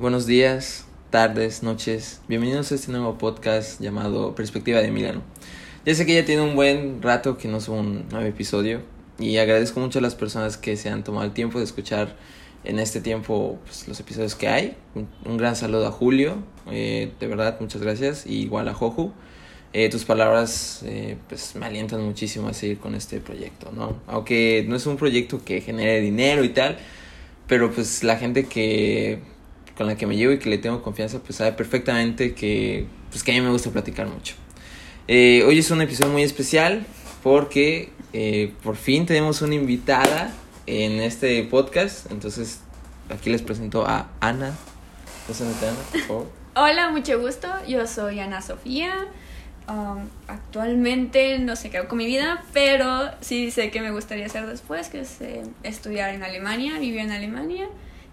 buenos días, tardes, noches. Bienvenidos a este nuevo podcast llamado Perspectiva de Milano. Ya sé que ya tiene un buen rato que no subo un nuevo episodio y agradezco mucho a las personas que se han tomado el tiempo de escuchar en este tiempo pues, los episodios que hay. Un, un gran saludo a Julio, eh, de verdad, muchas gracias. Y igual a Joju. Eh, tus palabras eh, pues me alientan muchísimo a seguir con este proyecto, ¿no? Aunque no es un proyecto que genere dinero y tal, pero pues la gente que con la que me llevo y que le tengo confianza pues sabe perfectamente que pues que a mí me gusta platicar mucho. Eh, hoy es un episodio muy especial porque eh, por fin tenemos una invitada en este podcast, entonces aquí les presento a Ana. Preséntate, Ana, por favor. Hola, mucho gusto. Yo soy Ana Sofía. Um, actualmente no sé qué hago con mi vida, pero sí sé que me gustaría hacer después, que es eh, estudiar en Alemania, vivir en Alemania.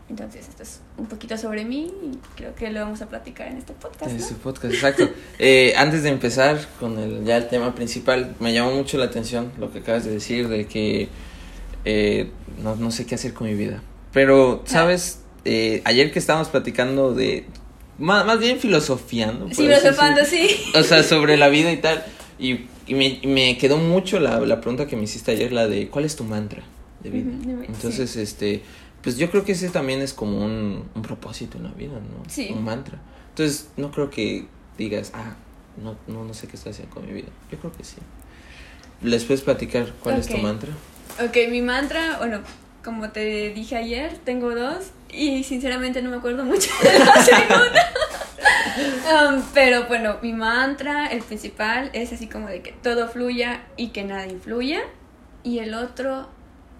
Entonces, esto es un poquito sobre mí y creo que lo vamos a platicar en este podcast. En ¿no? este podcast, exacto. Eh, antes de empezar con el, ya el tema principal, me llamó mucho la atención lo que acabas de decir de que eh, no, no sé qué hacer con mi vida. Pero, ¿sabes? Eh, ayer que estábamos platicando de... Más, más bien filosofiando. Sí, filosofando, sí. O sea, sobre la vida y tal. Y, y me, y me quedó mucho la, la pregunta que me hiciste ayer, la de ¿cuál es tu mantra de vida? Ujú, dime, Entonces, este, pues yo creo que ese también es como un, un propósito en la vida, ¿no? Sí. Un mantra. Entonces, no creo que digas, ah, no, no, no sé qué estoy haciendo con mi vida. Yo creo que sí. ¿Les puedes platicar cuál es tu mantra? Ok, mi mantra, bueno, como te dije ayer, tengo dos y sinceramente no me acuerdo mucho de la segunda. Um, pero bueno, mi mantra, el principal, es así como de que todo fluya y que nada influya. Y el otro,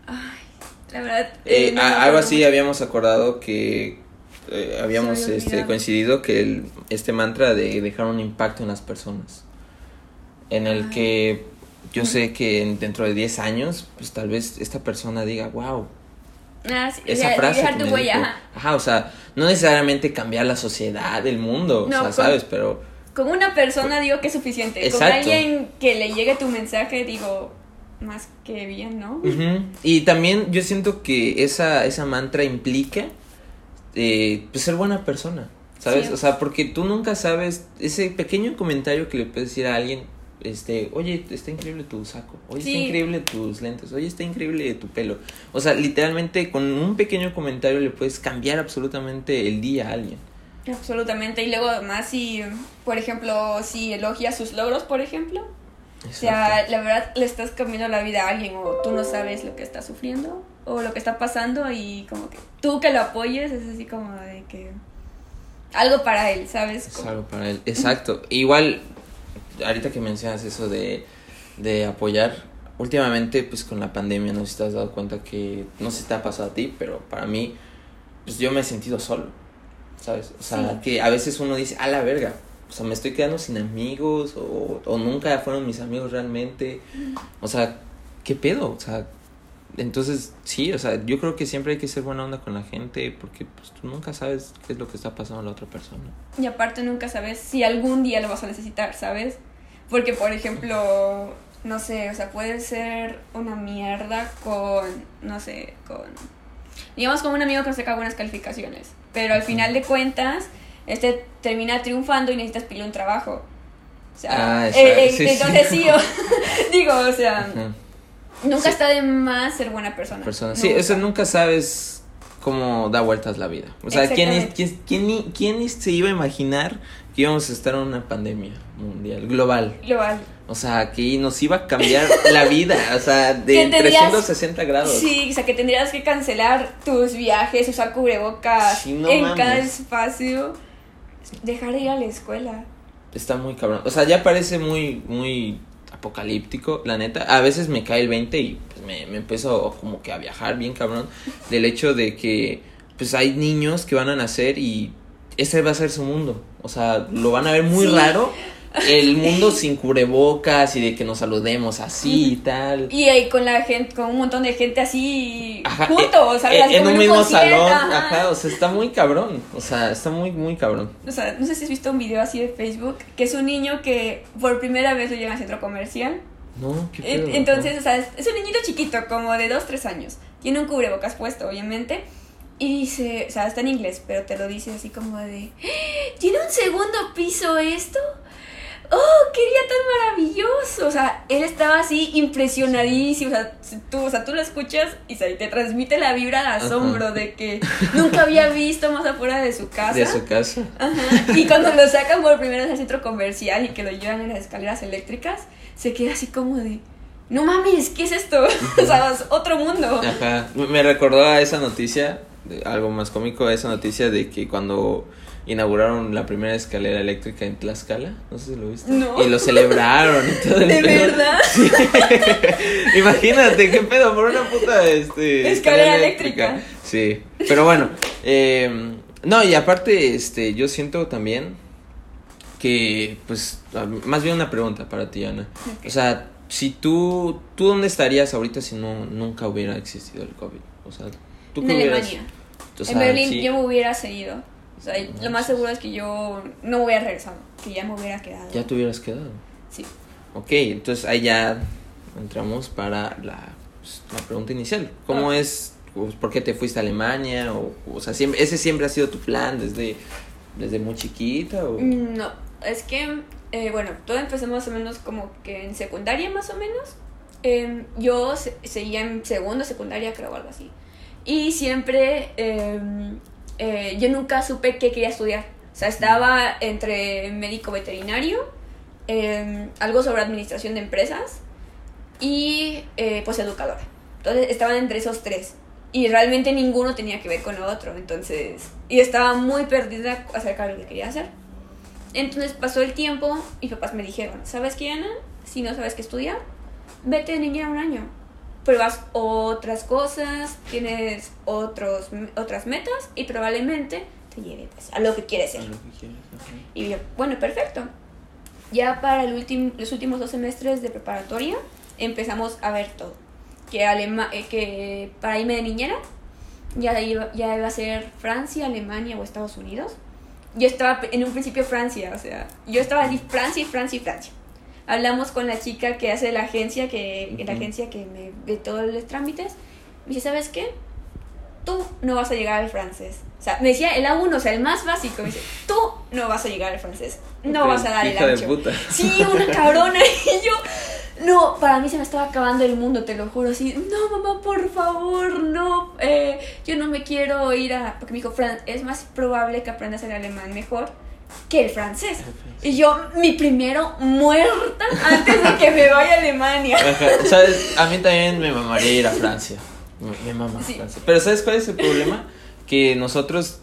ay, la verdad. Eh, eh, no a- me algo así habíamos acordado que eh, habíamos había este, coincidido que el, este mantra de dejar un impacto en las personas, en el Ay. que yo sé que en- dentro de 10 años, pues tal vez esta persona diga, wow, Ah, sí, esa frase dejar tu huella, dijo". ajá. O sea, no necesariamente cambiar la sociedad, el mundo, o No, sea, con- ¿sabes? Pero Con una persona digo que es suficiente. Con Exacto. alguien que le llegue tu mensaje, digo, más que bien, ¿no? Y también yo siento que esa, esa mantra implica eh, pues ser buena persona, ¿sabes? Sí. O sea, porque tú nunca sabes ese pequeño comentario que le puedes decir a alguien, este, oye, está increíble tu saco, oye, está increíble tus lentes, oye, está increíble tu pelo. O sea, literalmente con un pequeño comentario le puedes cambiar absolutamente el día a alguien. Absolutamente. Y luego además si, por ejemplo, si elogias sus logros, por ejemplo. O sea, la verdad le estás cambiando la vida a alguien o tú no sabes lo que está sufriendo o lo que está pasando y como que tú que lo apoyes es así como de que algo para él, ¿sabes? Es algo para él. Exacto. Igual, ahorita que mencionas eso de, de apoyar, últimamente, pues con la pandemia, no sé si te has dado cuenta que, no sé si te ha pasado a ti, pero para mí, pues yo me he sentido solo, ¿sabes? O sea, Sí. que a veces uno dice, a la verga, o sea, me estoy quedando sin amigos, o, o nunca fueron mis amigos realmente. O sea, ¿qué pedo? O sea, entonces, sí, o sea, yo creo que siempre hay que ser buena onda con la gente, porque pues tú nunca sabes qué es lo que está pasando a la otra persona. Y aparte nunca sabes si algún día lo vas a necesitar, ¿sabes? Porque, por ejemplo, no sé, o sea, puede ser una mierda con, no sé, con... Digamos como un amigo que saca buenas calificaciones, pero al final de cuentas, este termina triunfando y necesitas pedirle un trabajo. O sea, Ah, eh, eh, sí, sí. entonces sí, o- digo, o sea, nunca Sí. está de más ser buena persona. persona. Sí, eso nunca sabes cómo da vueltas la vida. O sea, ¿quién, quién, quién, quién se iba a imaginar que íbamos a estar en una pandemia mundial, global? Global. O sea, que nos iba a cambiar la vida, o sea, de Que tendrías- 360 grados. Sí, o sea que tendrías que cancelar tus viajes, usar cubrebocas Sí, no en mames. cada espacio, dejar de ir a la escuela. Está muy cabrón. O sea, ya parece muy, muy apocalíptico, la neta. A veces me cae el 20 y pues, me, me empiezo como que a viajar bien cabrón. Del hecho de que pues hay niños que van a nacer y ese va a ser su mundo. O sea, lo van a ver muy Sí. raro. El mundo sin cubrebocas y de que nos saludemos así y tal. Y ahí con la gente, con un montón de gente así Ajá, juntos, eh, eh, en un mismo salón, ajá. ajá, o sea, está muy cabrón, o sea, está muy, muy cabrón. O sea, no sé si has visto un video así de Facebook, que es un niño que por primera vez lo lleva al centro comercial. No, qué pedo, Entonces, o sea, es, es un niñito chiquito, como de 2, 3 años. Tiene un cubrebocas puesto, obviamente. Y dice, o sea, está en inglés, pero te lo dice así como de, "¡Ah! ¿tiene un segundo piso esto? ¡Oh, qué día tan maravilloso! O sea, él estaba así impresionadísimo. O sea, tú, o sea, tú lo escuchas y se te transmite la vibra de asombro de que nunca había visto más afuera de su casa. De su casa. Ajá. Y cuando lo sacan por primera vez al centro comercial y que lo llevan en las escaleras eléctricas, se queda así como de, no mames, ¿qué es esto? o sea, es otro mundo. Ajá. Me- recordó a esa noticia, algo más cómico, a esa noticia de que cuando inauguraron la primera escalera eléctrica en Tlaxcala, no sé si lo viste. No. Y lo celebraron y todo el ¿De pedo. verdad? Sí. Imagínate qué pedo por una puta este, Escalera eléctrica. Sí. Pero bueno, eh, no, y aparte, este, yo siento también que, pues, más bien una pregunta para ti, Ana. O sea, si tú, ¿tú dónde estarías ahorita si no nunca hubiera existido el COVID? O sea, ¿tú en Alemania. o sea, en Berlín sí. yo me hubiera seguido. O sea, No lo más seguro es que yo no hubiera regresado, que ya me hubiera quedado. Ya te hubieras quedado. Sí. Ok, entonces ahí ya entramos para la, pues, la pregunta inicial. ¿Cómo Ah. es, pues, por qué te fuiste a Alemania? O, o sea, siempre, ¿ese siempre ha sido tu plan desde, desde muy chiquita? O... No, es que, eh, bueno, todo empezó más o menos como que en secundaria más o menos. Em, yo se- seguía en segundo, secundaria creo, algo así. Y siempre, em, eh, yo nunca supe qué quería estudiar. O sea, estaba entre médico veterinario, em, algo sobre administración de empresas y eh, pues educadora. Entonces estaban entre esos tres. Y realmente ninguno tenía que ver con lo otro. Entonces, y estaba muy perdida acerca de lo que quería hacer. Entonces pasó el tiempo y papás me dijeron, ¿sabes qué, Ana? Si no sabes qué estudiar, vete de niñera un año. Pruebas otras cosas, tienes otros, otras metas y probablemente te lleve pues, a lo que quieres ser. que. Y yo, bueno, perfecto. Ya para el último, los últimos dos semestres de preparatoria empezamos a ver todo. Que, Alema eh, que para irme de niñera ya iba, ya iba a ser Francia, Alemania o Estados Unidos. Yo estaba en un principio Francia, o sea, yo estaba así Francia y Francia y Francia. Hablamos con la chica que hace la agencia, que la Ujú. agencia que me de todos los trámites. Me dice, ¿sabes qué? Tú no vas a llegar al francés. O sea, me decía el A1, o sea, el más básico. Me dice, tú no vas a llegar al francés. No vas a dar el hija de ancho. puta. Sí, una cabrona. Y yo, no, para mí se me estaba acabando el mundo, te lo juro. Así, no, mamá, por favor, no. eh, yo no me quiero ir a. Porque me dijo, Fran, es más probable que aprendas el alemán mejor que el francés. Y yo, mi primero muerta antes de que me vaya a Alemania. ¿Sabes? A mí también me mamaría ir a Francia. Me, mama Sí. Francia. Pero ¿sabes cuál es el problema? Que nosotros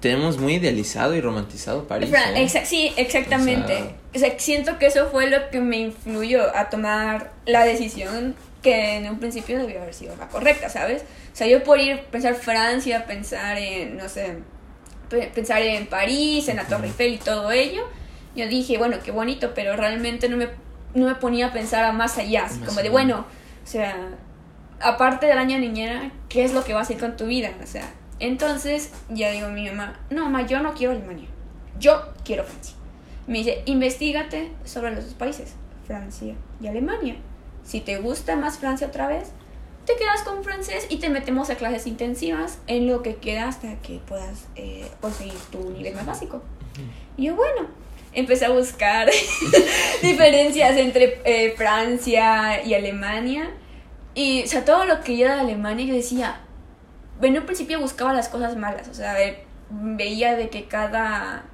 tenemos muy idealizado y romantizado París. Fran- ¿eh? exa- sí, exactamente. O sea- O sea, siento que eso fue lo que me influyó a tomar la decisión que en un principio debió haber sido la correcta, ¿sabes? O sea, yo por ir, pensar Francia, pensar en, no sé, pensar en París, en la Torre Eiffel y todo ello, yo dije, bueno, qué bonito, pero realmente no me, no me ponía a pensar a más allá, Más como de, bueno, o sea, aparte del año niñera, ¿qué es lo que vas a hacer con tu vida? O sea, entonces ya digo a mi mamá, no, mamá, yo no quiero Alemania, yo quiero Francia. Me dice, investigate sobre los dos países, Francia y Alemania. Si te gusta más Francia otra vez, te quedas con francés y te metemos a clases intensivas en lo que queda hasta que puedas eh, conseguir tu nivel más básico. Y yo, bueno, empecé a buscar diferencias entre eh, Francia y Alemania. Y, o sea, todo lo que yo de Alemania, yo decía, en un principio buscaba las cosas malas, o sea, eh, veía de que cada,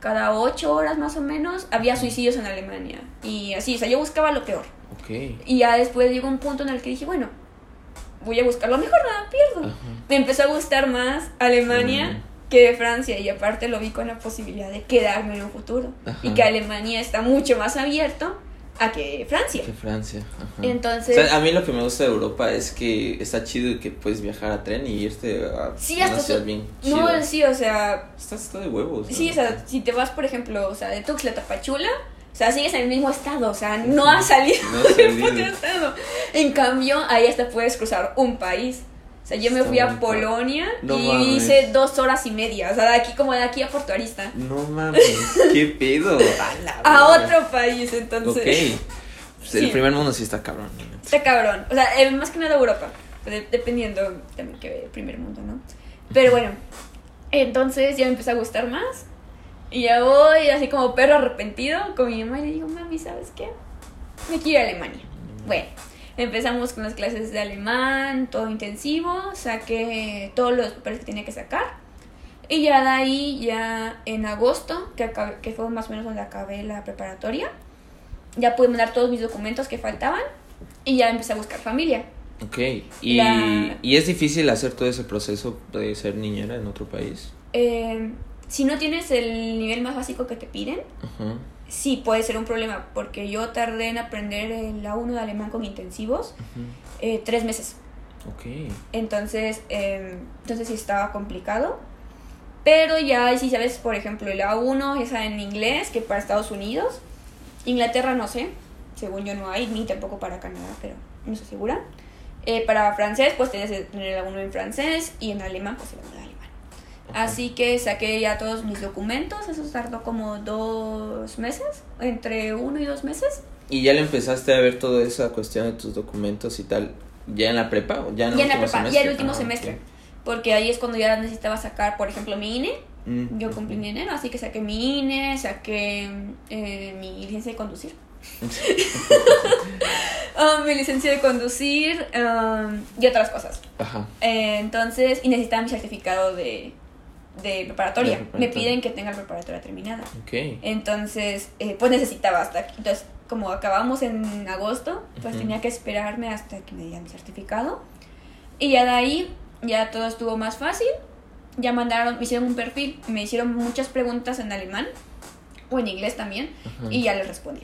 cada ocho horas más o menos había suicidios en Alemania. Y así, o sea, yo buscaba lo peor. Ok. Y ya después llegó un punto en el que dije, bueno, voy a buscar lo mejor, nada pierdo. Ajá. Me empezó a gustar más Alemania Mm. que Francia y aparte lo vi con la posibilidad de quedarme en un futuro. Ajá. Y que Alemania está mucho más abierto a que Francia. Que Francia. Ajá. Entonces- O sea, a mí lo que me gusta de Europa es que está chido que puedes viajar a tren y irte a Sí, hasta ciudad bien No, chida. sí, o sea, Está, está de huevos. ¿no? sí, o sea, si te vas, por ejemplo, o sea, de Tuxtla a Tapachula, sea, sigues en el mismo estado, o sea, no has salido No del puto estado. En cambio, ahí hasta puedes cruzar un país. O sea, yo me Está fui a. Polonia No y mames. hice dos horas y media, o sea, de aquí como de aquí a Puerto Arista. No mames, qué pedo. A, A otro país, entonces. Ok. Pues el Sí. primer mundo sí está cabrón. Está cabrón. O sea, eh, más que nada Europa. de- dependiendo también que primer mundo, ¿no? Pero bueno, entonces ya me empezó a gustar más. Y ya voy así como perro arrepentido con mi mamá y le digo, mami, ¿sabes qué? Me quiero ir a Alemania. Bueno, empezamos con las clases de alemán, todo intensivo, saqué todos los papeles que tenía que sacar. Y ya de ahí, ya en agosto, que, acabé- que fue más o menos donde acabé la preparatoria, ya pude mandar todos mis documentos que faltaban y ya empecé a buscar familia. Ok. ¿Y, La- ¿Y es difícil hacer todo ese proceso de ser niñera en otro país? Eh, si no tienes el nivel más básico que te piden, Ajá. sí puede ser un problema, porque yo tardé en aprender el A1 de alemán con intensivos Ujú. eh, tres meses. Ok. Entonces, eh, entonces sí estaba complicado. Pero ya si sabes, por ejemplo, el A1 es en inglés, que para Estados Unidos. Inglaterra no sé, según yo no hay, ni tampoco para Canadá, pero no estoy segura. Eh, para francés, pues tienes que tener el A1 en francés y en alemán, pues el A1 de alemán. Así que saqué ya todos mis documentos, eso tardó como dos meses, entre uno y dos meses. ¿Y ya le empezaste a ver toda esa cuestión de tus documentos y tal? ¿Ya en la prepa o ya en el ya en la prepa, ya el último Ah, semestre. Porque ahí es cuando ya necesitaba sacar, por ejemplo, mi INE. Mm, Yo cumplí en enero, así que saqué mi INE, saqué eh, mi licencia de conducir. Ah, mi licencia de conducir ah, y otras cosas. Ajá. Eh, entonces, y necesitaba mi certificado de, de preparatoria. De preparatoria. Me piden que tenga la preparatoria terminada. Ok. Entonces, eh, pues necesitaba hasta aquí. Entonces, como acabamos en agosto, pues Ujú. tenía que esperarme hasta que me dieran mi certificado. Y ya de ahí, ya todo estuvo más fácil. Ya mandaron, me hicieron un perfil, me hicieron muchas preguntas en alemán o en inglés también, Ajá. y ya les respondí.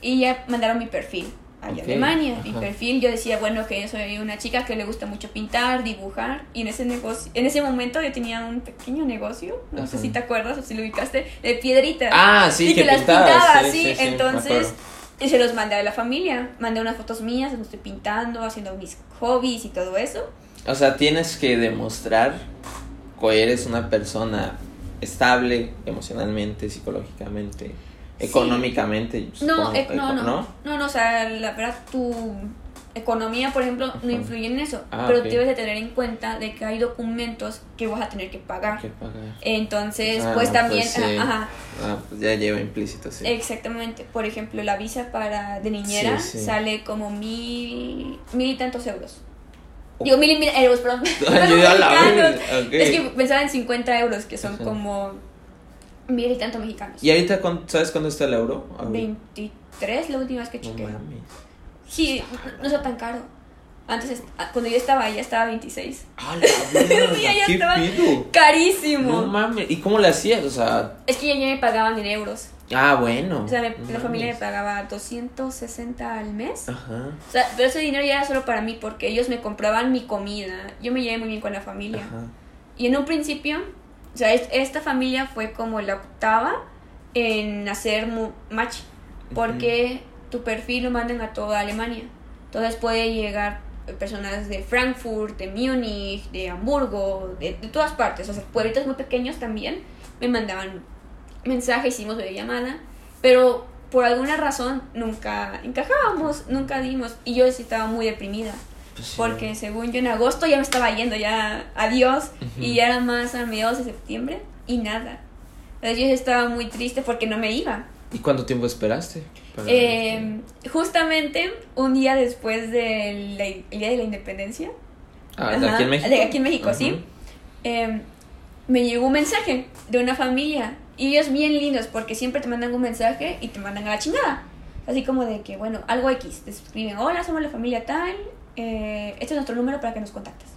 Y ya mandaron mi perfil a Ok, Alemania. Mi perfil, yo decía, bueno, que yo soy una chica que le gusta mucho pintar, dibujar, y en ese negocio, en ese momento yo tenía un pequeño negocio, no sé si te acuerdas o si lo ubicaste, de piedritas Ah, sí, y que que, las pintabas, pintaba sí, sí, Entonces, y se los mandé a la familia. Mandé unas fotos mías, donde estoy pintando, haciendo mis hobbies y todo eso. O sea, tienes que demostrar que eres una persona estable emocionalmente, psicológicamente, económicamente. No, supongo, eh, no, eco- no, no, no, o sea, la verdad, tu economía, por ejemplo, no influye en eso. Ah, pero ok. debes de tener en cuenta de que hay documentos que vas a tener que pagar. Que pagar. Entonces, Ah, pues también, pues, sí. ajá, Ah, pues ya lleva implícito, sí. exactamente. Por ejemplo, la visa para de niñera Sí, sí. sale como mil, mil y tantos euros. Oh. Digo, mil y mil euros, perdón. Yo la mexicanos. vi, ok. Es que pensaba en 50 euros, que son como mil y tantos mexicanos. ¿Y ahorita sabes cuándo está el euro? Ahorita. 23 la última vez que No chequé. mames. Sí, no está tan caro. Antes, ah, cuando yo estaba allá, estaba 26. ¡Ah, la! Sí, ¿Qué estaba pido? Carísimo. No mames. ¿Y cómo le hacías? O sea, es que ya, ya me pagaban en euros. ah, bueno. O sea, me- No la familia me pagaba 260 al mes. Ajá. O sea, pero ese dinero ya era solo para mí porque ellos me compraban mi comida. Yo me llevé muy bien con la familia. Ajá. Y en un principio, o sea, es- esta familia fue como la octava en hacer match. Porque tu perfil lo mandan a toda Alemania. Entonces puede llegar personas de Frankfurt, de Múnich, de Hamburgo, de, de todas partes. O sea, pueblitos muy pequeños también me mandaban mensajes, hicimos videollamada. Pero por alguna razón nunca encajábamos, nunca dimos. Y yo sí estaba muy deprimida. Pues sí. Porque según yo en agosto ya me estaba yendo ya adiós Ujú. y ya era más a mediados de septiembre y nada. Entonces yo estaba muy triste porque no me iba. ¿Y cuánto tiempo esperaste? Eh, justamente un día después del el Día de la Independencia, Ah, ¿de aquí en México? de aquí en México, sí. Ajá. eh, me llegó un mensaje de una familia y ellos bien lindos porque siempre te mandan un mensaje y te mandan a la chingada. Así como de que, bueno, algo X, te escriben, hola, somos la familia tal, eh, este es nuestro número para que nos contactes.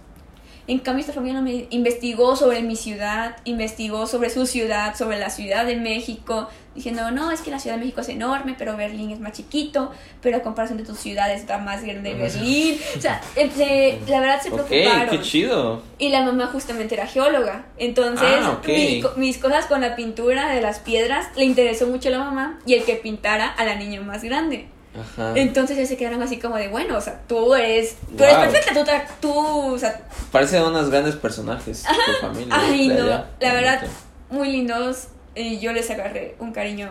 En cambio, esta familia no me investigó sobre mi ciudad, investigó sobre su ciudad, sobre la Ciudad de México, diciendo, no, es que la Ciudad de México es enorme, pero Berlín es más chiquito, pero a comparación de tus ciudades está más grande Berlín. O sea, eh, se- la verdad se preocuparon. qué chido. Y la mamá justamente era geóloga. Entonces, Ah, mi mis cosas con la pintura de las piedras le interesó mucho a la mamá y el que pintara a la niña más grande. Ajá. Entonces ya se quedaron así como de, bueno, o sea, tú eres, tú eres perfecta, tú, o sea, Parecen unos grandes personajes tu familia. ay de no, allá. la verdad, Bonito. muy lindos y yo les agarré un cariño.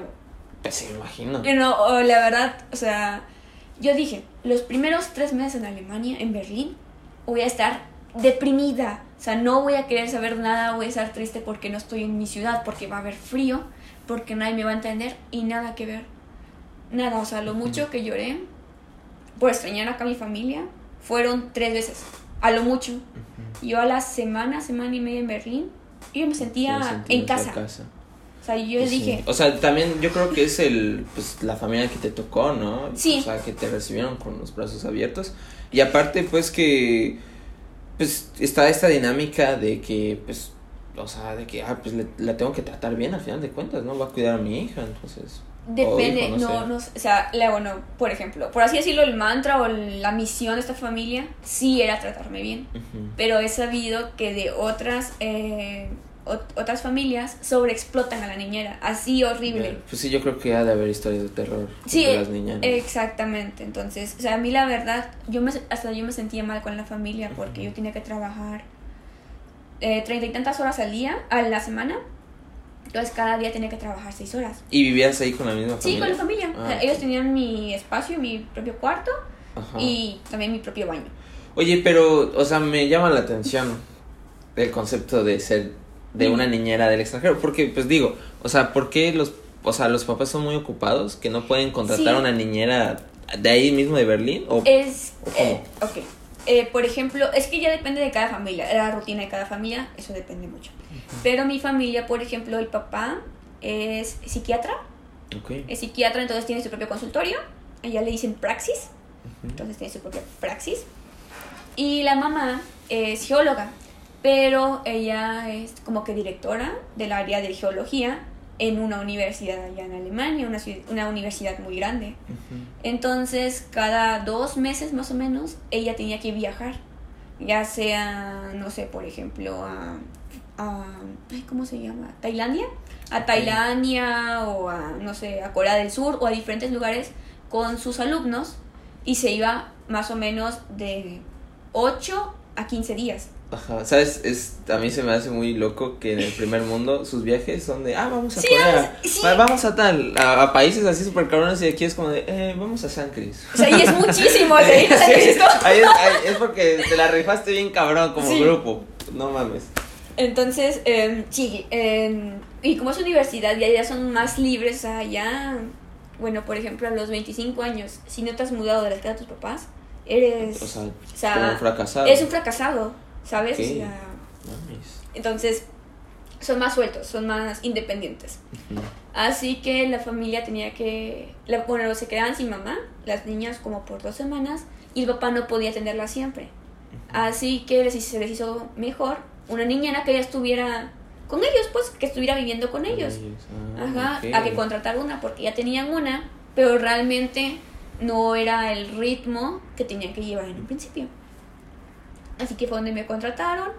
Pues sí, me imagino. Y no, la verdad, o sea, yo dije, los primeros tres meses en Alemania, en Berlín, voy a estar deprimida. O sea, no voy a querer saber nada, voy a estar triste porque no estoy en mi ciudad, porque va a haber frío, porque nadie me va a entender y nada que ver. Nada, o sea, lo mucho que lloré por extrañar acá a mi familia fueron tres veces, a lo mucho. Yo a la semana, semana y media en Berlín, yo me sentía en casa. O sea, yo sí. dije, O sea, también yo creo que es el, pues, la familia que te tocó, ¿no? Sí. O sea, que te recibieron con los brazos abiertos. Y aparte, pues, que, pues, está esta dinámica de que, pues, o sea, de que, ah, pues, le- la tengo que tratar bien al final de cuentas, ¿no? Va a cuidar a mi hija, entonces. Depende, no, sé. no, o sea, la, bueno, por ejemplo, por así decirlo, el mantra o la misión de esta familia sí era tratarme bien, pero he sabido que de otras, eh, ot- otras familias sobreexplotan a la niñera, así horrible. Pues sí, yo creo que ha de haber historias de terror Sí, de las niñas. ¿no? exactamente, entonces, o sea, a mí la verdad, yo me, hasta yo me sentía mal con la familia porque yo tenía que trabajar eh, treinta y tantas horas al día, a la semana, entonces cada día tenía que trabajar seis horas. ¿Y vivías ahí con la misma Sí, familia? con la familia. Ah, O sea, ok. ellos tenían mi espacio, mi propio cuarto Ajá. y también mi propio baño. Oye, pero, o sea, me llama la atención el concepto de ser de una niñera del extranjero, porque, pues digo, o sea, ¿por qué los, o sea, los papás son muy ocupados que no pueden contratar Sí. a una niñera de ahí mismo de Berlín? O, Es, ¿O eh, ok. Eh, por ejemplo, es que ya depende de cada familia, la rutina de cada familia, eso depende mucho. Pero mi familia, por ejemplo, el papá es psiquiatra, ok. es psiquiatra, entonces tiene su propio consultorio, allá le dicen praxis, Ujú. entonces tiene su propia praxis. Y la mamá es geóloga, pero ella es como que directora del área de geología en una universidad allá en Alemania, una, ciu- una universidad muy grande. Ujú. Entonces, cada dos meses más o menos, ella tenía que viajar, ya sea, no sé, por ejemplo, a, a ay, ¿cómo se llama? ¿Tailandia? A Tailandia o a, no sé, a Corea del Sur o a diferentes lugares con sus alumnos y se iba más o menos de 8 a 15 días. Ajá, ¿sabes? Es, a mí se me hace muy loco que en el primer mundo sus viajes son de, ah, vamos a Sí, Corea, vamos- sí. va- vamos a tal, a, a países así súper cabrones y aquí es como de, eh, vamos a San Cris. O sea, y es muchísimo, o sea, ¿y no has Sí, ahí es, ahí es porque te la rifaste bien cabrón como grupo, no mames. Entonces, eh, sí, eh, y como es universidad, ya, ya son más libres, o sea, ya, bueno, por ejemplo, a los 25 años, si no te has mudado de la casa de tus papás, eres, O sea, o sea, como un fracasado. eres un fracasado, ¿sabes? O sea, entonces, son más sueltos, son más independientes. Así que la familia tenía que, la, bueno, se quedaban sin mamá, las niñas como por dos semanas, y el papá no podía atenderla siempre. Así que les, se les hizo mejor una niñera que ya estuviera con ellos, pues, que estuviera viviendo con ellos. Ah, Ajá, ok. a que contratar una, porque ya tenían una, pero realmente no era el ritmo que tenían que llevar en un principio. Así que fue donde me contrataron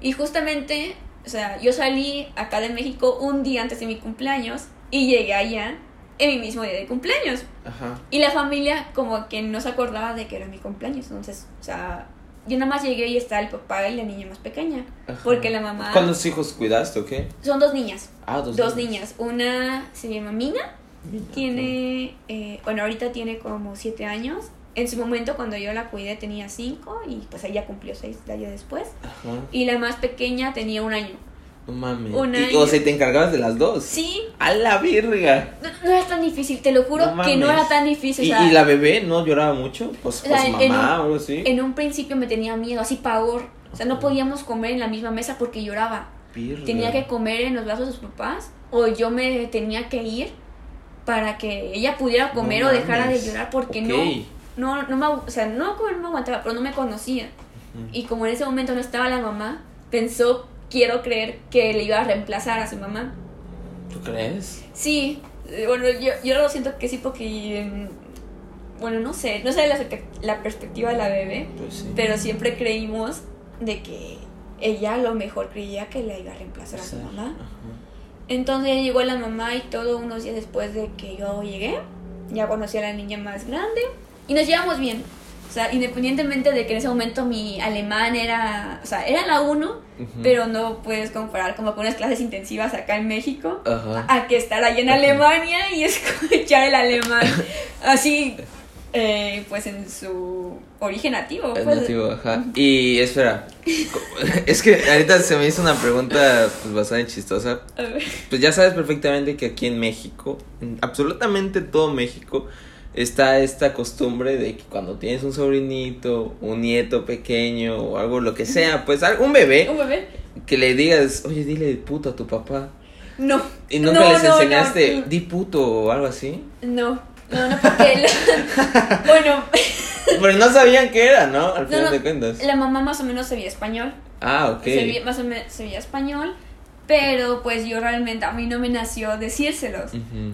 y justamente, o sea, yo salí acá de México un día antes de mi cumpleaños y llegué allá en mi mismo día de cumpleaños. Ajá. Y la familia como que no se acordaba de que era mi cumpleaños, entonces, o sea, yo nada más llegué y estaba el papá y la niña más pequeña, Ajá. porque la mamá... ¿Cuántos hijos cuidaste o qué? Son dos niñas. Ah, dos, Dos niñas. Una se llama Mina, Mira, tiene, eh, bueno, ahorita tiene como siete años. En su momento cuando yo la cuidé tenía cinco y pues ella cumplió seis de año después. Ajá. Y la más pequeña tenía un año. No mames. Un Y- año. o sea, ¿te encargabas de las dos? Sí, A la virga. no, no era tan difícil, te lo juro No que no era tan difícil. ¿Y, o sea, y la bebé no lloraba mucho? Pues, O sea, pues en- mamá en un- o algo así. En un principio me tenía miedo, así pavor. O sea, no podíamos comer en la misma mesa porque lloraba. Tenía que comer en los brazos de sus papás o yo me tenía que ir para que ella pudiera No comer o dejara de llorar porque no no no me, o sea, no no me aguantaba, pero no me conocía. Y como en ese momento no estaba la mamá, pensó, quiero creer que le iba a reemplazar a su mamá. ¿Tú crees? Sí, eh, bueno, yo, yo lo siento que sí porque mm, bueno, no sé, no sé la, la perspectiva de la bebé, Pues sí. pero siempre creímos de que ella a lo mejor creía que la iba a reemplazar a su Ajá. mamá. Entonces ya llegó la mamá y todo unos días después de que yo llegué, ya conocí a la niña más grande y nos llevamos bien. O sea, independientemente de que en ese momento mi alemán era, o sea, era la 1, Ujú. pero no puedes comparar como con unas clases intensivas acá en México a que estar allá en Alemania y escuchar el alemán así eh, pues en su origen nativo. Es pues. nativo, ajá. Y espera, es que ahorita se me hizo una pregunta pues, bastante chistosa. A ver. Pues ya sabes perfectamente que aquí en México, en absolutamente todo México, está esta costumbre de que cuando tienes un sobrinito, un nieto pequeño o algo, lo que sea, pues bebé, ¿Un bebé? que le digas, oye, dile puto a tu papá. No. Y nunca No, les no, enseñaste, no. di puto o algo así. No, no, no, porque la- bueno, Pero no sabían qué era, ¿no? Al final de cuentas. la mamá más o menos sabía español, Ah, ok. sabía- más o menos sabía español, pero pues yo realmente a mí no me nació decírselos.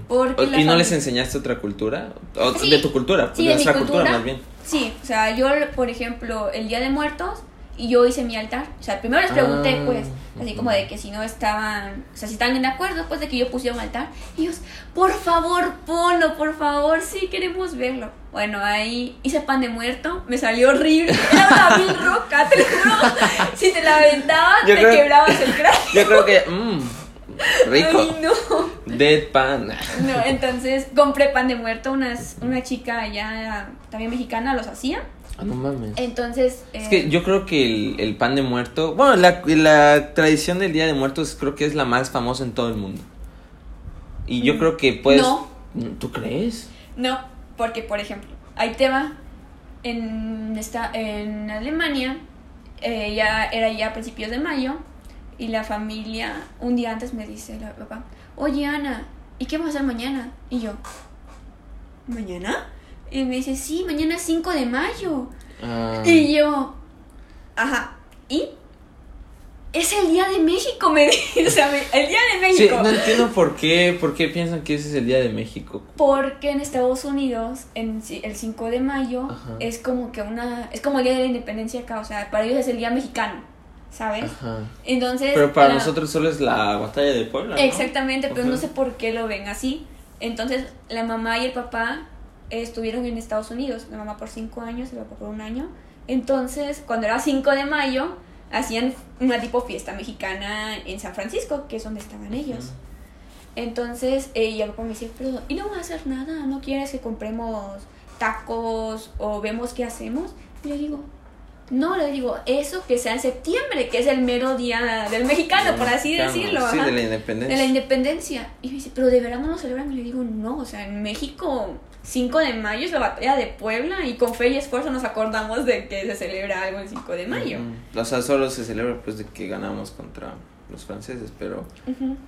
Porque ¿Y no les enseñaste otra cultura? O Sí. de tu cultura, Sí, de nuestra cultura, cultura. más bien. Sí, o sea, yo, por ejemplo, el Día de Muertos, y yo hice mi altar. O sea, primero les pregunté, Ah, pues, así como de que si no estaban, o sea, si estaban de acuerdo, pues, de que yo pusiera un altar. Y ellos, por favor, ponlo, por favor, sí, queremos verlo. Bueno, ahí hice pan de muerto, me salió horrible. Era una vil roca, te lo juro. Si te la aventabas, Yo te creo- quebrabas el cráneo. Yo creo que, mmm, rico. Ay, no. Dead pan. No, entonces compré pan de muerto, unas, una chica allá, también mexicana, los hacía. Ah, no mames. Entonces... Es eh, que yo creo que el, el pan de muerto, bueno, la, la tradición del Día de Muertos creo que es la más famosa en todo el mundo. Y yo Mm, creo que puedes... no. ¿Tú crees? No, porque por ejemplo, ahí te va. En, esta, en Alemania, eh, ya era ya a principios de mayo, y la familia, un día antes me dice la papá, oye Ana, ¿y qué vamos a hacer mañana? Y yo, ¿mañana? Y me dice, sí, mañana es 5 de mayo. Ah, Y yo, ajá, ¿y? Es el Día de México, me dice, o sea, el Día de sí, México. no entiendo por qué, por qué piensan que ese es el Día de México. Porque en Estados Unidos, en, el 5 de mayo, Ajá. es como que una. Es como el día de la independencia acá, o sea, para ellos es el día mexicano, ¿sabes? Ajá. Entonces. Pero para la- nosotros solo es la batalla de Puebla. ¿no? Exactamente, pero Ajá. no sé por qué lo ven así. Entonces, la mamá y el papá estuvieron en Estados Unidos, la mamá por 5 años, el papá por un año. Entonces, cuando era 5 de mayo, hacían una tipo fiesta mexicana en San Francisco, que es donde estaban ellos. Entonces, eh, y el papá me dice, pero, ¿y no vas a hacer nada? ¿No quieres que compremos tacos o vemos qué hacemos? Y le digo, no, le digo, eso que sea en septiembre, que es el mero día del mexicano, por así decirlo. Sí, ajá, de la independencia. de la independencia. Y me dice, pero de verdad no celebran. Y le digo, no, o sea, en México, 5 de mayo es la batalla de Puebla y con fe y esfuerzo nos acordamos de que se celebra algo el 5 de mayo. O sea, solo se celebra pues de que ganamos contra los franceses, pero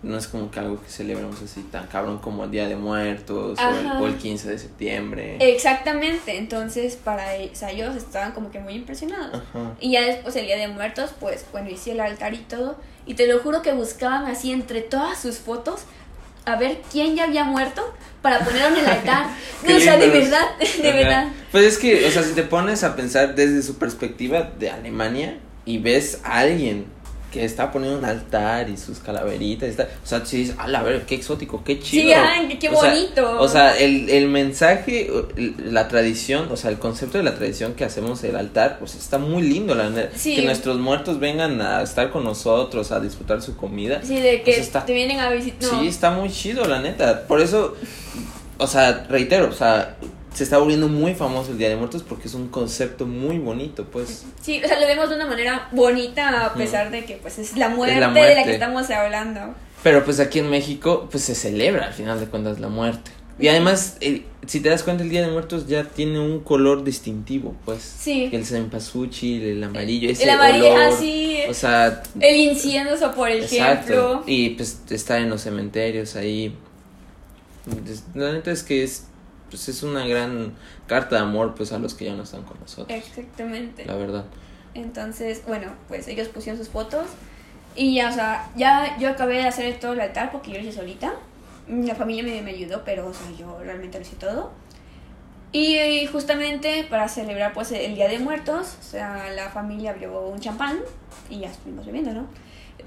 no es como que algo que celebramos así tan cabrón como el Día de Muertos o el, o el 15 de septiembre. Exactamente, entonces para o sea, ellos estaban como que muy impresionados. Ajá. Y ya después el día de muertos, pues bueno, hice el altar y todo. Y te lo juro que buscaban así entre todas sus fotos a ver quién ya había muerto para ponerlo en el altar. No, o sea, de verdad, de Ajá. verdad. Pues es que, o sea, si te pones a pensar desde su perspectiva de Alemania y ves a alguien que está poniendo un altar y sus calaveritas y está, o sea, si dices, a la ver, qué exótico, qué chido. Sí, ay, qué O sea, bonito. O sea, el, el mensaje, la tradición, o sea, el concepto de la tradición que hacemos el altar, pues está muy lindo, la. Sí. Que nuestros muertos vengan a estar con nosotros, a disfrutar su comida. Sí, de que O sea, está- te vienen a visitar. No. Sí, está muy chido, la neta. Por eso, o sea, reitero, o sea, se está volviendo muy famoso el Día de Muertos porque es un concepto muy bonito, pues. Sí, o sea, lo vemos de una manera bonita a pesar de que pues es la muerte, de la muerte. que estamos hablando. Pero pues aquí en México, pues se celebra al final de cuentas la muerte. Y además, el- si te das cuenta, el Día de Muertos ya tiene un color distintivo, pues. Sí. El cempasúchil, el amarillo, ese El amarillo, olor. así, O sea, el incienso, por ejemplo. Exacto. Y pues está en los cementerios ahí. La neta es que es pues es una gran carta de amor pues a los que ya no están con nosotros. Exactamente. La verdad. Entonces, bueno, pues ellos pusieron sus fotos y ya, o sea, ya yo acabé de hacer todo el altar porque yo lo hice solita. La familia me, me ayudó, pero, o sea, yo realmente lo hice todo. Y, eh, justamente para celebrar pues el Día de Muertos, o sea, la familia abrió un champán y ya estuvimos bebiendo, ¿no?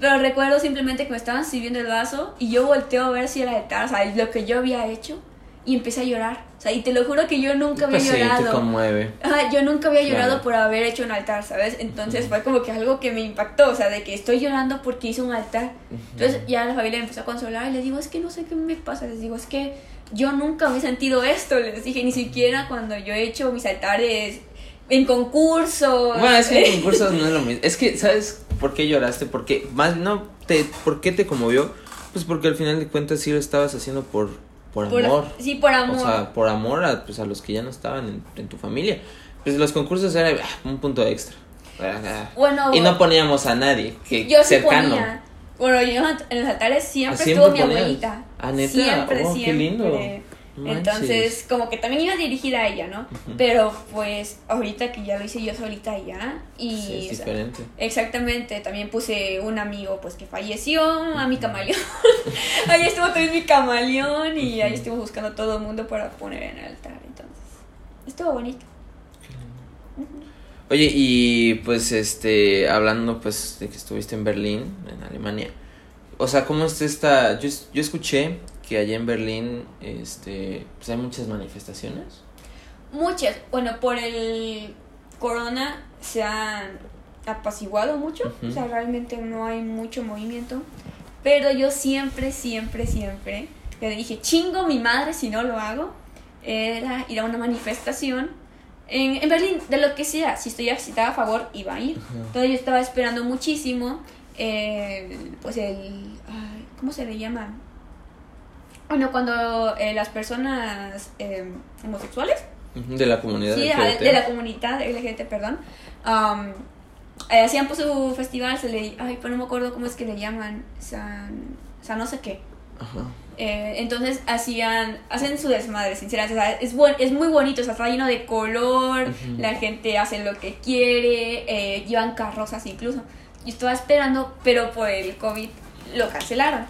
Pero recuerdo simplemente que me estaban sirviendo el vaso y yo volteo a ver si altar, o sea, lo que yo había hecho, y empecé a llorar. O sea, y te lo juro que yo nunca había Pues sí, te llorado. conmueve. Yo nunca había llorado por haber hecho un altar, ¿sabes? Entonces fue como que algo que me impactó, o sea, de que estoy llorando porque hice un altar. Entonces ya la familia me empezó a consolar y les digo, es que no sé qué me pasa, les digo, es que yo nunca me he sentido esto, les dije, ni siquiera cuando yo he hecho mis altares en concursos. Bueno, es que en concursos no es lo mismo. Es que, ¿sabes por qué lloraste? Porque, más no, te, ¿por qué te conmovió? Pues porque al final de cuentas sí lo estabas haciendo por, por, Por- amor. Sí, por amor. O sea, por amor a, pues, a los que ya no estaban en, en tu familia. Pues los concursos era ah, un punto extra. Ah, bueno, Y no poníamos a nadie que yo sí cercano. ponía. Bueno, yo en los altares siempre, Ah, ¿siempre estuvo mi ponías? abuelita. Ah, ¿neta? Siempre, Oh, qué siempre. lindo. Manches. Entonces, como que también iba dirigida a ella, ¿no? Pero pues ahorita que ya lo hice yo solita ya y Sí, es o sea, diferente. exactamente, también puse un amigo pues que falleció, a mi camaleón. ahí estuvo también mi camaleón y ahí estuvimos buscando a todo el mundo para poner en el altar, entonces. Estuvo bonito. Oye, y pues este, hablando pues de que estuviste en Berlín, en Alemania. O sea, ¿cómo está esta? Yo, es- yo escuché que allá en Berlín, este, pues hay muchas manifestaciones. Muchas, bueno, por el corona se han apaciguado mucho, o sea, realmente no hay mucho movimiento, pero yo siempre, siempre, siempre le dije, chingo mi madre si no lo hago, era ir a una manifestación en, en Berlín, de lo que sea, si estoy a favor, iba a ir. Entonces yo estaba esperando muchísimo, eh, pues el, ay, ¿cómo se le llama? Bueno, cuando eh, las personas eh, homosexuales De la comunidad Sí, ajá, de, LGBT. de la comunidad LGBT, perdón. Um, eh, hacían pues su festival, se le... Ay, pero no me acuerdo cómo es que le llaman. San... San no sé qué. Ajá. Eh, entonces hacían... Hacen su desmadre, sinceramente. O sea, es, buen, es muy bonito, o sea, está lleno de color. La gente hace lo que quiere. eh, llevan carrozas incluso. Yo estaba esperando, pero por el COVID lo cancelaron.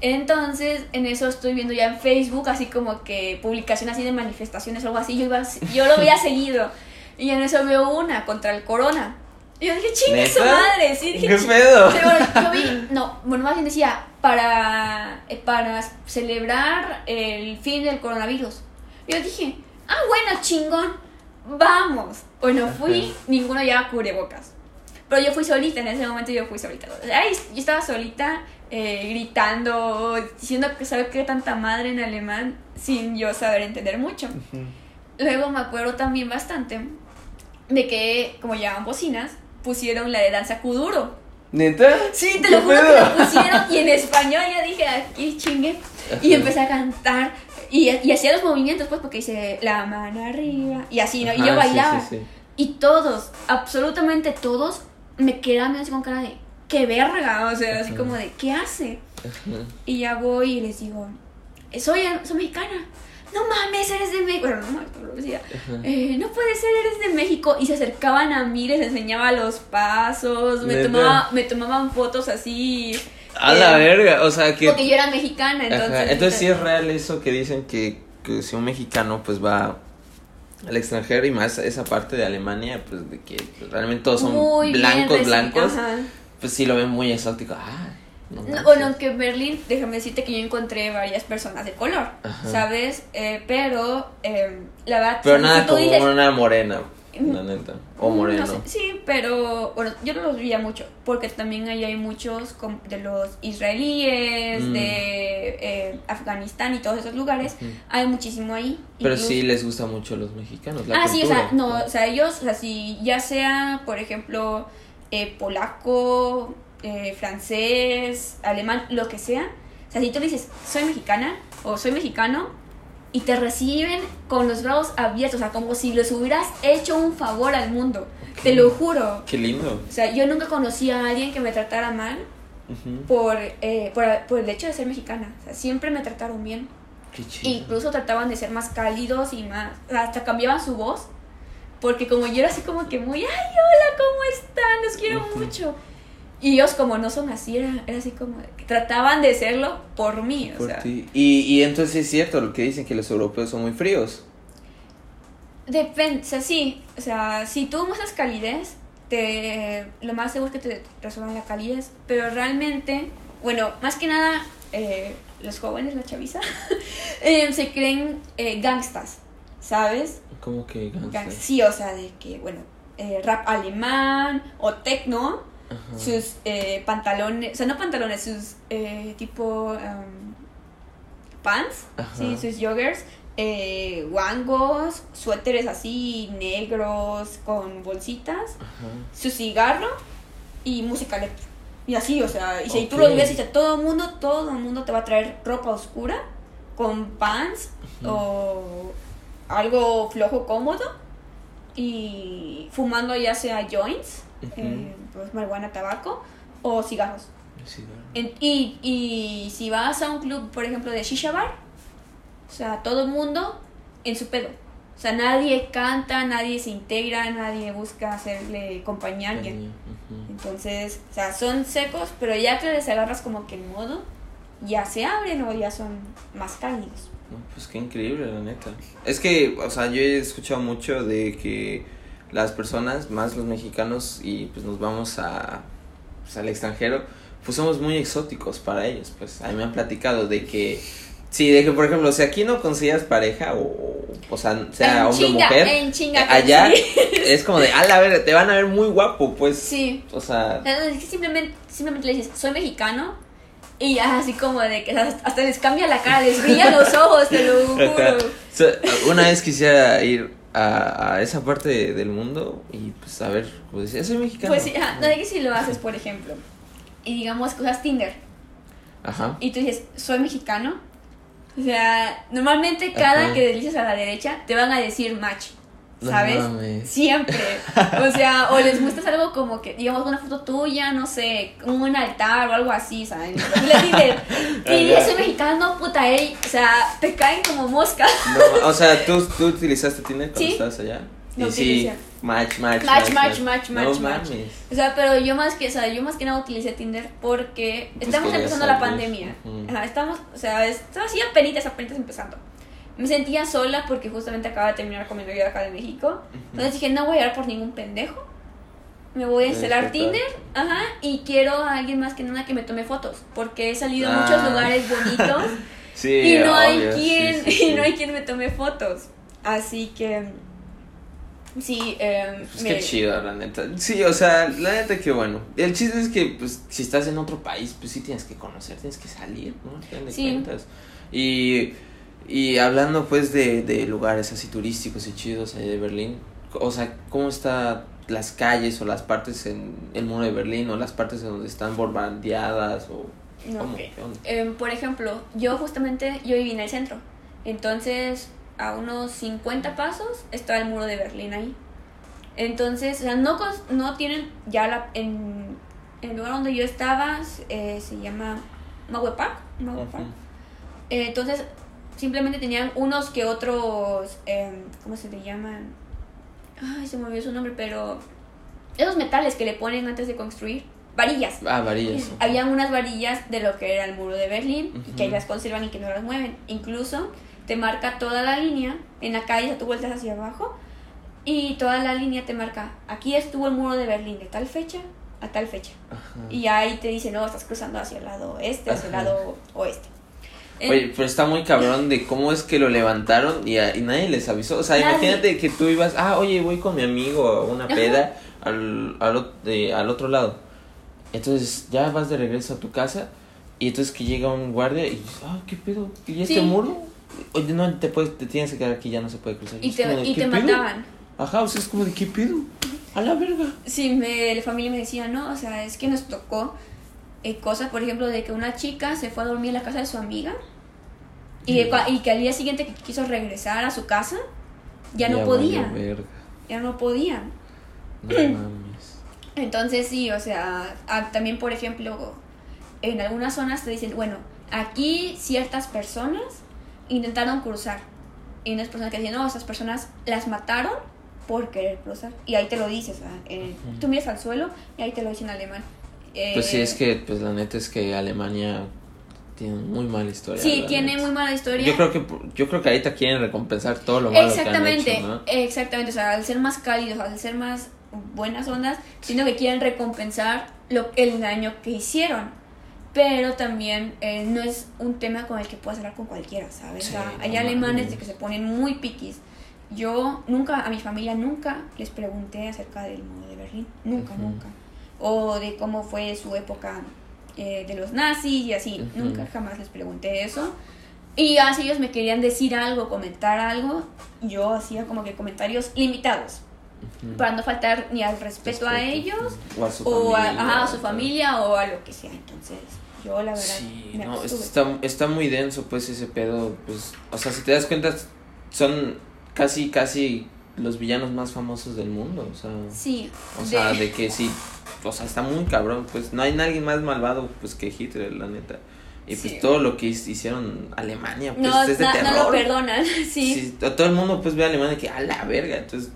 Entonces, en eso estoy viendo ya en Facebook, así como que publicaciones así de manifestaciones o algo así. Yo, iba, yo lo había seguido. Y en eso veo una contra el corona. Y yo dije, chingue su madre. Sí, dije, ¿Qué pedo? Pero bueno, yo vi, no, bueno, más bien decía, para, eh, para celebrar el fin del coronavirus. Y yo dije, ah, bueno, chingón, vamos. Bueno, fui, ninguno llevaba cubrebocas. Pero yo fui solita, en ese momento yo fui solita. Ay, yo estaba solita, eh, gritando, diciendo que sabe qué tanta madre en alemán, sin yo saber entender mucho. Luego me acuerdo también bastante de que, como llevaban bocinas, pusieron la de danza kuduro. ¿Neta? Sí, te lo ¿Qué juro que lo pusieron y en español ya dije, aquí chingue. Y empecé a cantar y, y hacía los movimientos, pues, porque dice la mano arriba y así, ¿no? Y yo sí, bailaba. sí, sí. Y todos, absolutamente todos, me quedaban así con cara de, qué verga, o sea, así como de, ¿qué hace? Ajá. Y ya voy y les digo, soy, soy mexicana. No mames, eres de México. Bueno, no mames, lo decía. Eh, no puede ser, eres de México. Y se acercaban a mí, les enseñaba los pasos, me, tomaba, me tomaban fotos así. A eh, la verga, o sea que... Porque yo era mexicana, Ajá, entonces. Entonces sí es real eso que dicen que, que si un mexicano pues va al extranjero y más esa parte de Alemania, pues de que realmente todos son muy blancos, blancos, ajá. Pues sí lo ven muy exótico. Ah, no No, bueno, aunque en Berlín, déjame decirte que yo encontré varias personas de color, Ajá. ¿sabes? Eh, pero, eh, la verdad, Pero nada como dices- una morena, Mm, la neta. O No moreno. sé, sí, pero bueno, yo no los veía mucho, porque también ahí hay muchos de los israelíes, Mm. de eh, Afganistán y todos esos lugares, hay muchísimo ahí. Pero incluso- sí les gusta mucho a los mexicanos. La Ah, sí, o sea, no, o sea, ellos, o sea, si ya sea, por ejemplo, eh, polaco, eh, francés, alemán, lo que sea, o sea, si tú le dices, soy mexicana o soy mexicano, y te reciben con los brazos abiertos, o sea, como si les hubieras hecho un favor al mundo. Ok. Te lo juro. Qué lindo. O sea, yo nunca conocí a alguien que me tratara mal Ujú. por, eh, por, por el hecho de ser mexicana. O sea, siempre me trataron bien. Qué chido. Incluso trataban de ser más cálidos y más. hasta cambiaban su voz. Porque como yo era así como que muy, ay, hola, ¿cómo están? Los quiero mucho. Y ellos como no son así, era, era así como, que trataban de serlo por mí. O Por sea, ti. Y, y entonces es cierto lo que dicen que los europeos son muy fríos. depende, o sea, sí. O sea, si tú muestras calidez, te, lo más seguro es que te resuelvan la calidez. Pero realmente, bueno, más que nada, eh, los jóvenes, la chaviza, eh, se creen eh, gangstas, ¿sabes? ¿Cómo que Gang- gangster? Sí, o sea, de que, bueno, eh, rap alemán o techno, Ajá. sus eh, pantalones, o sea, no pantalones, sus eh, tipo em, pants, Ajá. sí, sus joggers, eh, guangos, suéteres así negros con bolsitas, Ajá. su cigarro y música electro. Y así, o sea, y si tú lo ves, y todo el mundo, todo el mundo te va a traer ropa oscura con pants o algo flojo, cómodo y fumando ya sea joints, eh, pues marihuana, tabaco o cigarros. En- y, y si vas a un club, por ejemplo, de shisha bar, o sea, todo el mundo en su pedo. O sea, nadie canta, nadie se integra, nadie busca hacerle compañía a alguien. Entonces, o sea, son secos, pero ya que les agarras como que el modo, ya se abren o ya son más cálidos. No, pues qué increíble, la neta. Es que, o sea, yo he escuchado mucho de que las personas, más los mexicanos, y pues nos vamos a, pues, al extranjero, pues somos muy exóticos para ellos. Pues a mí me han platicado de que, sí, de que, por ejemplo, si aquí no consigas pareja, o, o sea, sea en hombre o chinga, mujer, en chinga. que allá sí. es como de, a la ver, te van a ver muy guapo, pues. Sí. O sea, Es que simplemente, simplemente le dices, soy mexicano. Y ya así como de que hasta les cambia la cara, les brillan los ojos, te lo juro. Una vez quisiera ir a, a esa parte de- del mundo y pues a ver, pues decir, soy mexicano. Pues sí, ajá, no de que si lo haces, por ejemplo, y digamos que usas Tinder, Ajá. y tú dices, soy mexicano. O sea, normalmente cada Ajá. que deslices a la derecha te van a decir match, No ¿sabes? mames. Siempre. O sea, o les muestras algo como que, digamos, una foto tuya, no sé, un altar o algo así, ¿sabes? Y le dices, y soy mexicano, puta, ey. O sea, te caen como moscas. No, o sea, ¿tú, tú utilizaste Tinder cuando Sí. estabas allá. Y sí, utilicé. match, match, Match, match, match, No match, match. O sea, pero yo más que, o sea, yo más que nada utilicé Tinder porque Pues estamos empezando la pandemia. Ujú. Ajá, estamos, o sea, estaba así apenas, apenas empezando. Me sentía sola porque justamente acaba de terminar con mi novio de acá de México. Entonces dije, no voy a ir por ningún pendejo. Me voy a instalar. Tinder, ajá, y quiero a alguien más que nada que me tome fotos, porque he salido a Ah. muchos lugares bonitos Sí, y no hay obvio, sí, quien sí, sí. y no hay quien me tome fotos. Así que sí, eh, Pues me- qué chido, la neta. Sí, o sea, la neta que bueno. El chiste es que, pues, si estás en otro país, pues sí tienes que conocer, tienes que salir, ¿no? De Sí. cuentas. Y, y hablando, pues, de, de lugares así turísticos y chidos ahí de Berlín, o sea, ¿cómo están las calles o las partes en el muro de Berlín o las partes en donde están bombardeadas o cómo? Em, por ejemplo, yo justamente, yo viví en el centro. Entonces, a unos 50 pasos está el muro de Berlín ahí. Entonces, o sea, no, no tienen ya la... En, en el lugar donde yo estaba eh, se llama. Ujú. Eh, entonces, simplemente tenían unos que otros... em, ¿Cómo se le llaman? Ay, se me olvidó su nombre, pero... Esos metales que le ponen antes de construir. Varillas. Ah, varillas. Habían unas varillas de lo que era el muro de Berlín y que ahí las conservan y que no las mueven. Incluso te marca toda la línea en la calle, tú vueltas hacia abajo y toda la línea te marca, aquí estuvo el muro de Berlín de tal fecha a tal fecha. Ajá. Y ahí te dice, no, estás cruzando hacia el lado este, hacia el lado oeste. Eh, Oye, pero está muy cabrón de cómo es que lo levantaron y, a- y nadie les avisó. O sea, Nadie. imagínate que tú ibas, ah, oye, voy con mi amigo a una Ajá. peda al, al, de- al otro lado. Entonces ya vas de regreso a tu casa y entonces que llega un guardia y dices, ah, ¿qué pedo? ¿Y este muro? Oye, no, te, puedes, te tienes que quedar aquí, ya no se puede cruzar. y como te, de, y ¿qué te mataban. Ajá, o sea, es como de, ¿qué pedo? A la verga. Sí, me, la familia me decía, no, o sea, es que nos tocó eh, cosas, por ejemplo, de que una chica se fue a dormir en la casa de su amiga y, que al día siguiente que quiso regresar a su casa, ya no valió podía, verga. ya no podía. No mames. Entonces sí, o sea, también por ejemplo, en algunas zonas te dicen, bueno, aquí ciertas personas intentaron cruzar. Y unas personas que dicen, no, esas personas las mataron por querer cruzar. Y ahí te lo dices, en- Ujú. tú miras al suelo y ahí te lo dice en alemán. Pues sí, Eh, es que, pues la neta es que Alemania tiene muy mala historia. Sí, tiene neta. muy mala historia. Yo creo que yo creo que ahorita quieren recompensar todo lo malo Exactamente, que han hecho, ¿no? exactamente. O sea, al ser más cálidos, al ser más buenas ondas, sino que quieren recompensar lo, el daño que hicieron. pero también eh, no es un tema con el que puedas hablar con cualquiera, ¿sabes? Sí, O sea, no hay alemanes de que se ponen muy piquis. Yo nunca, a mi familia nunca les pregunté acerca del muro de Berlín, nunca, nunca. O de cómo fue su época eh, de los nazis y así, nunca jamás les pregunté eso. Y ya si ellos me querían decir algo, comentar algo, yo hacía como que comentarios limitados, para no faltar ni al respeto, a ellos O a su o a, familia. ajá, a su familia o a lo que sea. Entonces, yo la verdad Sí, me no, está, está muy denso pues ese pedo, pues, o sea, si te das cuenta, son casi, casi los villanos más famosos del mundo, o sea, Sí, o de- sea, de que sí, o sea, está muy cabrón, pues, no hay nadie más malvado, pues, que Hitler, la neta, y pues Sí. todo lo que hicieron Alemania, pues, no, es de na- terror. no lo perdonan, sí. Sí, todo el mundo, pues, ve a Alemania que, a la verga, entonces,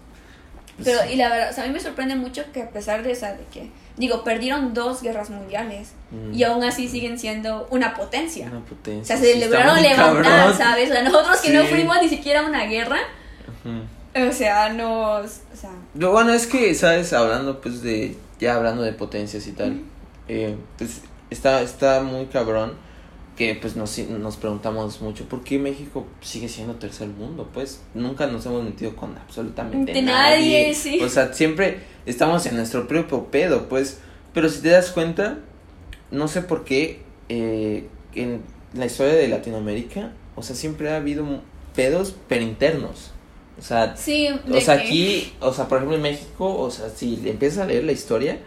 pues, Pero, y la verdad, o sea, a mí me sorprende mucho que a pesar de esa, de que, digo, perdieron dos guerras mundiales mm, y aún así siguen siendo una potencia. una O potencia. sea, sí, se está lograron levantar, cabrón. ¿sabes? O sea, nosotros que no Sí. fuimos ni siquiera a una guerra, Ujú. O sea, nos, o sea, Lo bueno es que, ¿sabes? Hablando pues de, ya hablando de potencias y tal, eh, pues está, está muy cabrón que pues nos, nos preguntamos mucho, ¿por qué México sigue siendo tercer mundo? Pues nunca nos hemos metido con absolutamente De nadie. nadie, sí. O sea, siempre estamos en nuestro propio pedo, pues. Pero si te das cuenta, no sé por qué eh, en la historia de Latinoamérica, o sea, siempre ha habido pedos, pero internos. O sea, sí, o sea, aquí, o sea, por ejemplo en México, o sea, si empiezas a leer la historia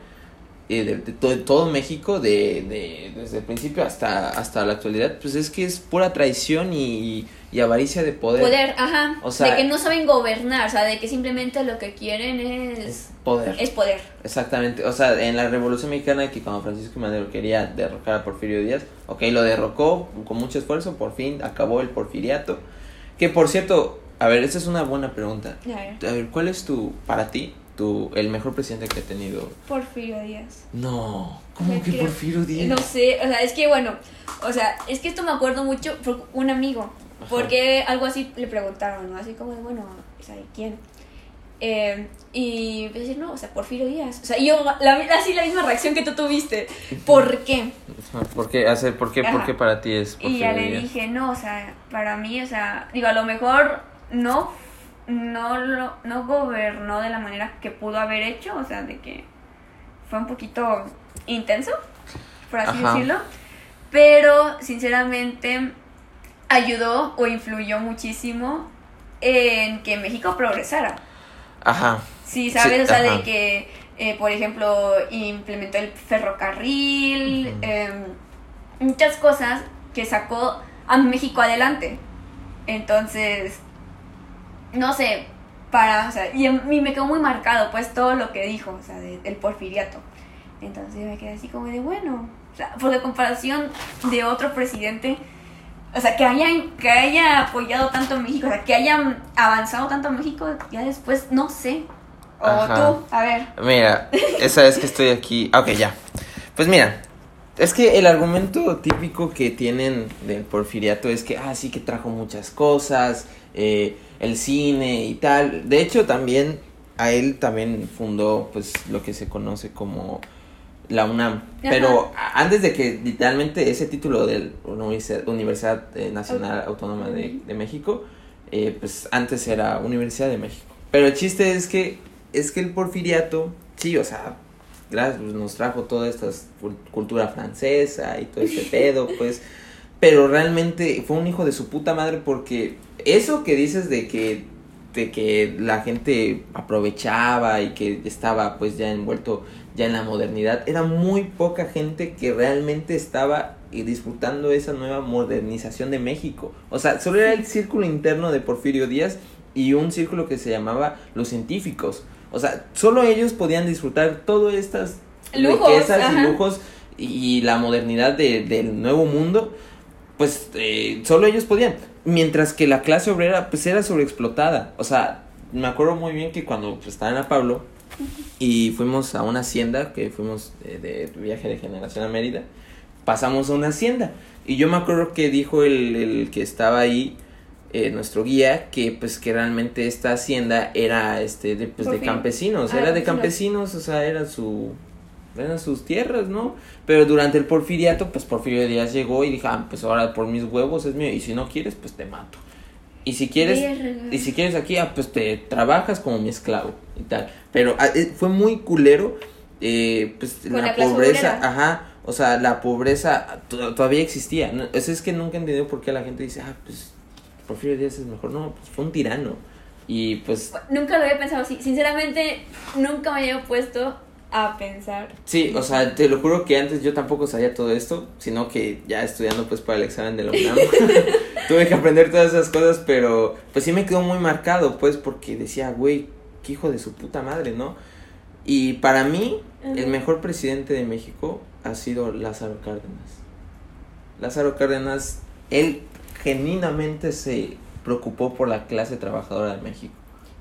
eh, de, de to- de todo México, de, de, desde el principio hasta, hasta la actualidad, pues es que es pura traición y, y avaricia de poder. poder, ajá, O sea- de que no saben gobernar, o sea, de que simplemente lo que quieren es, Poder. es poder. Exactamente, o sea, en la Revolución Mexicana que cuando Francisco Madero quería derrocar a Porfirio Díaz, ok, lo derrocó con mucho esfuerzo, por fin acabó el porfiriato. Que por cierto, a ver, esta es una buena pregunta. A ver, A ver, ¿cuál es tu, para ti, tu, el mejor presidente que ha tenido? Porfirio Díaz. No, ¿cómo Me que creo- Porfirio Díaz? No sé, o sea, es que bueno, o sea, es que esto me acuerdo mucho por un amigo, Ajá. porque algo así le preguntaron, ¿no? Así como de, bueno, o sea, ¿y ¿quién? Eh, y empecé a decir, no, o sea, Porfirio Díaz. O sea, yo, la, así la misma reacción que tú tuviste. ¿Por qué? ¿Por qué, hacer, por qué, por qué para ti es Y ya Porfirio le dije, no, o sea, para mí, o sea, digo, a lo mejor no, no, lo, no gobernó de la manera que pudo haber hecho, o sea, de que fue un poquito intenso, por así Ajá. decirlo, pero sinceramente ayudó o influyó muchísimo en que México progresara. Ajá, Sí, ¿sabes? Sí, o sea, ajá. de que, eh, por ejemplo, implementó el ferrocarril, em, muchas cosas que sacó a México adelante. Entonces, no sé, para, o sea, y a mí me quedó muy marcado, pues, todo lo que dijo, o sea, de- del porfiriato. Entonces me quedé así como de, bueno, o sea, por de comparación de otro presidente, o sea, que haya, que haya apoyado tanto a México, o sea, que haya avanzado tanto a México, ya después, no sé. O Ajá. tú, a ver. Mira, esa vez que estoy aquí. ah, Ok, ya. Pues mira, es que el argumento típico que tienen del porfiriato es que, ah, sí, que trajo muchas cosas, eh, el cine y tal. De hecho, también a él también fundó, pues, lo que se conoce como la UNAM. Pero antes de que literalmente ese título de la Universidad, eh, Nacional Autónoma de, de México, eh, pues antes era Universidad de México. Pero el chiste es que es que el porfiriato, sí, o sea, gracias, pues, nos trajo toda esta cul- cultura francesa y todo este pedo, pues, pero realmente fue un hijo de su puta madre porque eso que dices de que de que la gente aprovechaba y que estaba pues ya envuelto ya en la modernidad, era muy poca gente que realmente estaba eh, disfrutando esa nueva modernización de México. O sea, solo era el círculo interno de Porfirio Díaz y un círculo que se llamaba los científicos. O sea, solo ellos podían disfrutar todas estas Lujos, riquezas y lujos y la modernidad de- del nuevo mundo. Pues eh, solo ellos podían. Mientras que la clase obrera pues era sobreexplotada. O sea, me acuerdo muy bien que cuando pues, estaba en la Pablo y fuimos a una hacienda, que fuimos eh, de viaje de generación a Mérida, pasamos a una hacienda. Y yo me acuerdo que dijo el, el que estaba ahí, eh, nuestro guía, que pues que realmente esta hacienda era este de, pues, de campesinos, Ah, era de campesinos. campesinos, o sea, era su eran sus tierras, ¿no? Pero durante el porfiriato, pues Porfirio Díaz llegó y dijo, ah, pues ahora por mis huevos es mío, y si no quieres, pues te mato. Y si quieres, y si quieres aquí, ah, pues te trabajas como mi esclavo y tal. Pero ah, eh, fue muy culero, eh, pues Con la, pobreza, ajá, o sea, la pobreza to- todavía existía. ¿no? Eso es que nunca he entendido por qué la gente dice, ah, pues Porfirio Díaz es mejor. No, pues fue un tirano. Y pues Nunca lo había pensado así. Sinceramente, nunca me había puesto a pensar. Sí, o sea, te lo juro que antes yo tampoco sabía todo esto, sino que ya estudiando pues para el examen de la UNAM, tuve que aprender todas esas cosas, pero pues sí me quedó muy marcado, pues, porque decía, güey, qué hijo de su puta madre, ¿no? Y para mí, el mejor presidente de México ha sido Lázaro Cárdenas. Lázaro Cárdenas, él genuinamente se preocupó por la clase trabajadora de México.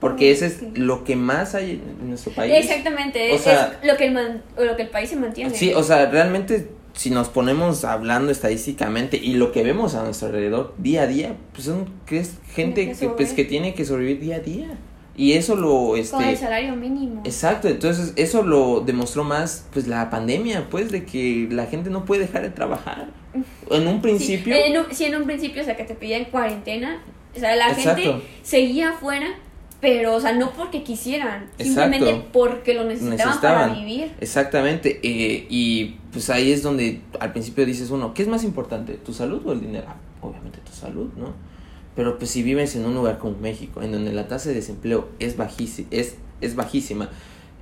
Porque ese es Sí. lo que más hay en nuestro país. Exactamente, O es- sea- es lo que, el man- lo que el país se mantiene. Sí, o sea, realmente si nos ponemos hablando estadísticamente y lo que vemos a nuestro alrededor día a día, pues son que es gente que que, pues, que tiene que sobrevivir día a día. Y eso lo Con el este salario mínimo. exacto, entonces eso lo demostró más pues la pandemia, pues de que la gente no puede dejar de trabajar. En un Sí, principio en un, sí, en un principio, o sea, que te pedían cuarentena, o sea, la Exacto. gente seguía afuera, pero, o sea, no porque quisieran, Exacto. simplemente porque lo necesitaban, para vivir. Exactamente, eh, y pues ahí es donde al principio dices uno, ¿qué es más importante, tu salud o el dinero? Ah, obviamente tu salud, ¿no? Pero pues si vives en un lugar como México, en donde la tasa de desempleo es bajísima, es, es bajísima,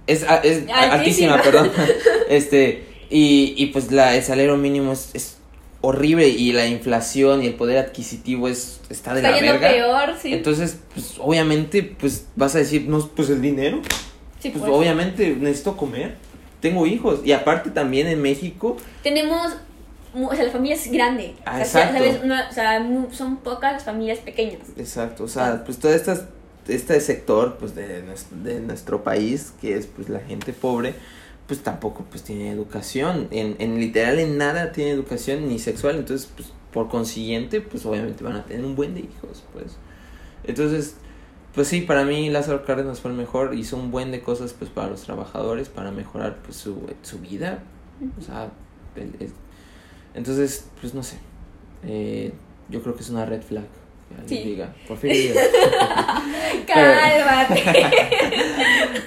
es, a- es Altísima. altísima, perdón, este, y, y pues la, el salario mínimo es, es horrible y la inflación y el poder adquisitivo es, está de Está la yendo verga. peor, sí. Entonces, pues obviamente, pues vas a decir, no, pues el dinero, Sí, pues, pues. obviamente necesito comer. Tengo hijos. Y aparte también en México. Tenemos, o sea, la familia es grande. Ah, o sea, exacto. ¿sabes? No, o sea, son pocas las familias pequeñas. Exacto. O sea, pues todo estas, este sector pues de, de nuestro país, que es pues la gente pobre, pues tampoco pues tiene educación. En, en literal en nada tiene educación ni sexual. Entonces, pues por consiguiente, pues obviamente van a tener un buen de hijos, pues. Entonces, pues sí, para mí Lázaro Cárdenas fue el mejor, hizo un buen de cosas pues para los trabajadores, para mejorar pues su, su vida, o sea, el- el- entonces, pues no sé, eh, yo creo que es una red flag, Sí. diga, Porfirio Díaz. Cálmate.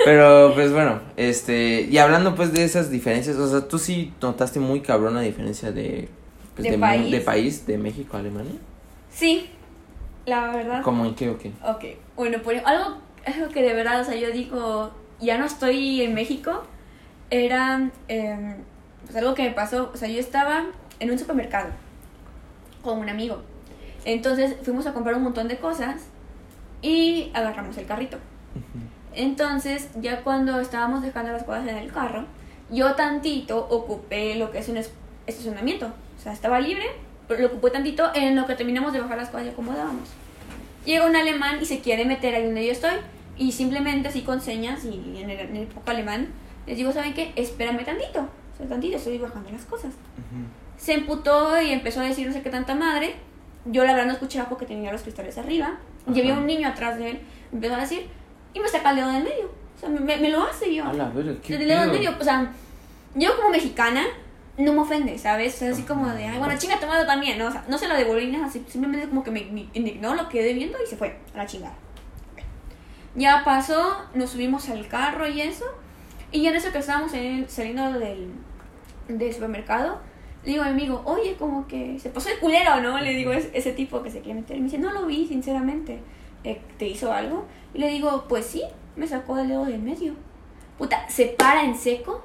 Pero pues bueno, este, y hablando pues de esas diferencias, o sea, tú sí notaste muy cabrón la diferencia de, pues, ¿De país? de país, de México a Alemania. sí, la verdad. ¿Cómo en qué o qué? Ok, bueno, por algo, algo que de verdad, o sea, yo digo, ya no estoy en México, era em, pues algo que me pasó, o sea, yo estaba en un supermercado con un amigo. Entonces fuimos a comprar un montón de cosas y agarramos el carrito. Entonces, ya cuando estábamos dejando las cosas en el carro, yo tantito ocupé lo que es un es- estacionamiento. O sea, estaba libre, pero lo ocupé tantito en lo que terminamos de bajar las cosas y acomodábamos. Llega un alemán y se quiere meter ahí donde yo estoy. Y simplemente así con señas y en el, en el poco alemán, les digo, ¿saben qué? Espérame tantito. O sea, tantito, estoy bajando las cosas. Se emputó y empezó a decir no sé qué tanta madre. Yo la verdad no escuchaba porque tenía los cristales arriba. Y había Ajá. un niño atrás de él. Empezó a decir y me saca el dedo del medio. O sea, me, me lo hace yo. A la verga, qué El dedo del medio. O sea, yo como mexicana no me ofende, ¿sabes? O sea, así como de, ay, bueno, chinga tu madre también, ¿no? O sea, no se lo devolví ni nada, así, simplemente como que me me indignó, lo quedé viendo y se fue a la chingada. Ya pasó, nos subimos al carro y eso. Y ya en eso que estábamos en- saliendo del, del supermercado, le digo a mi amigo, oye, como que se pasó de culero, ¿no? Le digo, es, ese tipo que se quiere meter. Y me dice, no lo vi, sinceramente. Eh, ¿Te hizo algo? Y le digo, pues sí, me sacó el dedo del medio. Puta, se para en seco.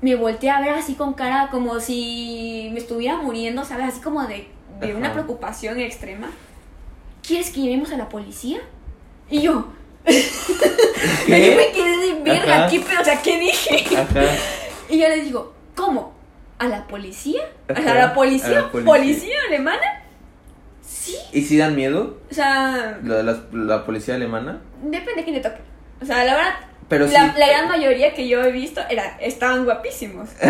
Me voltea a ver así con cara como si me estuviera muriendo, ¿sabes? Así como de, de una preocupación extrema. ¿Quieres que llevemos a la policía? Y yo, yo me quedé de verga Ajá. aquí, pero o sea, ¿qué dije? Ajá. Y yo les digo, ¿cómo? ¿A la policía? ¿A Ajá, la policía? a la policía. ¿Policía alemana? Sí. ¿Y si dan miedo O sea, la, la, la policía alemana? depende de quién le toque. O sea, la verdad, Pero la, sí. la gran mayoría que yo he visto era, estaban guapísimos.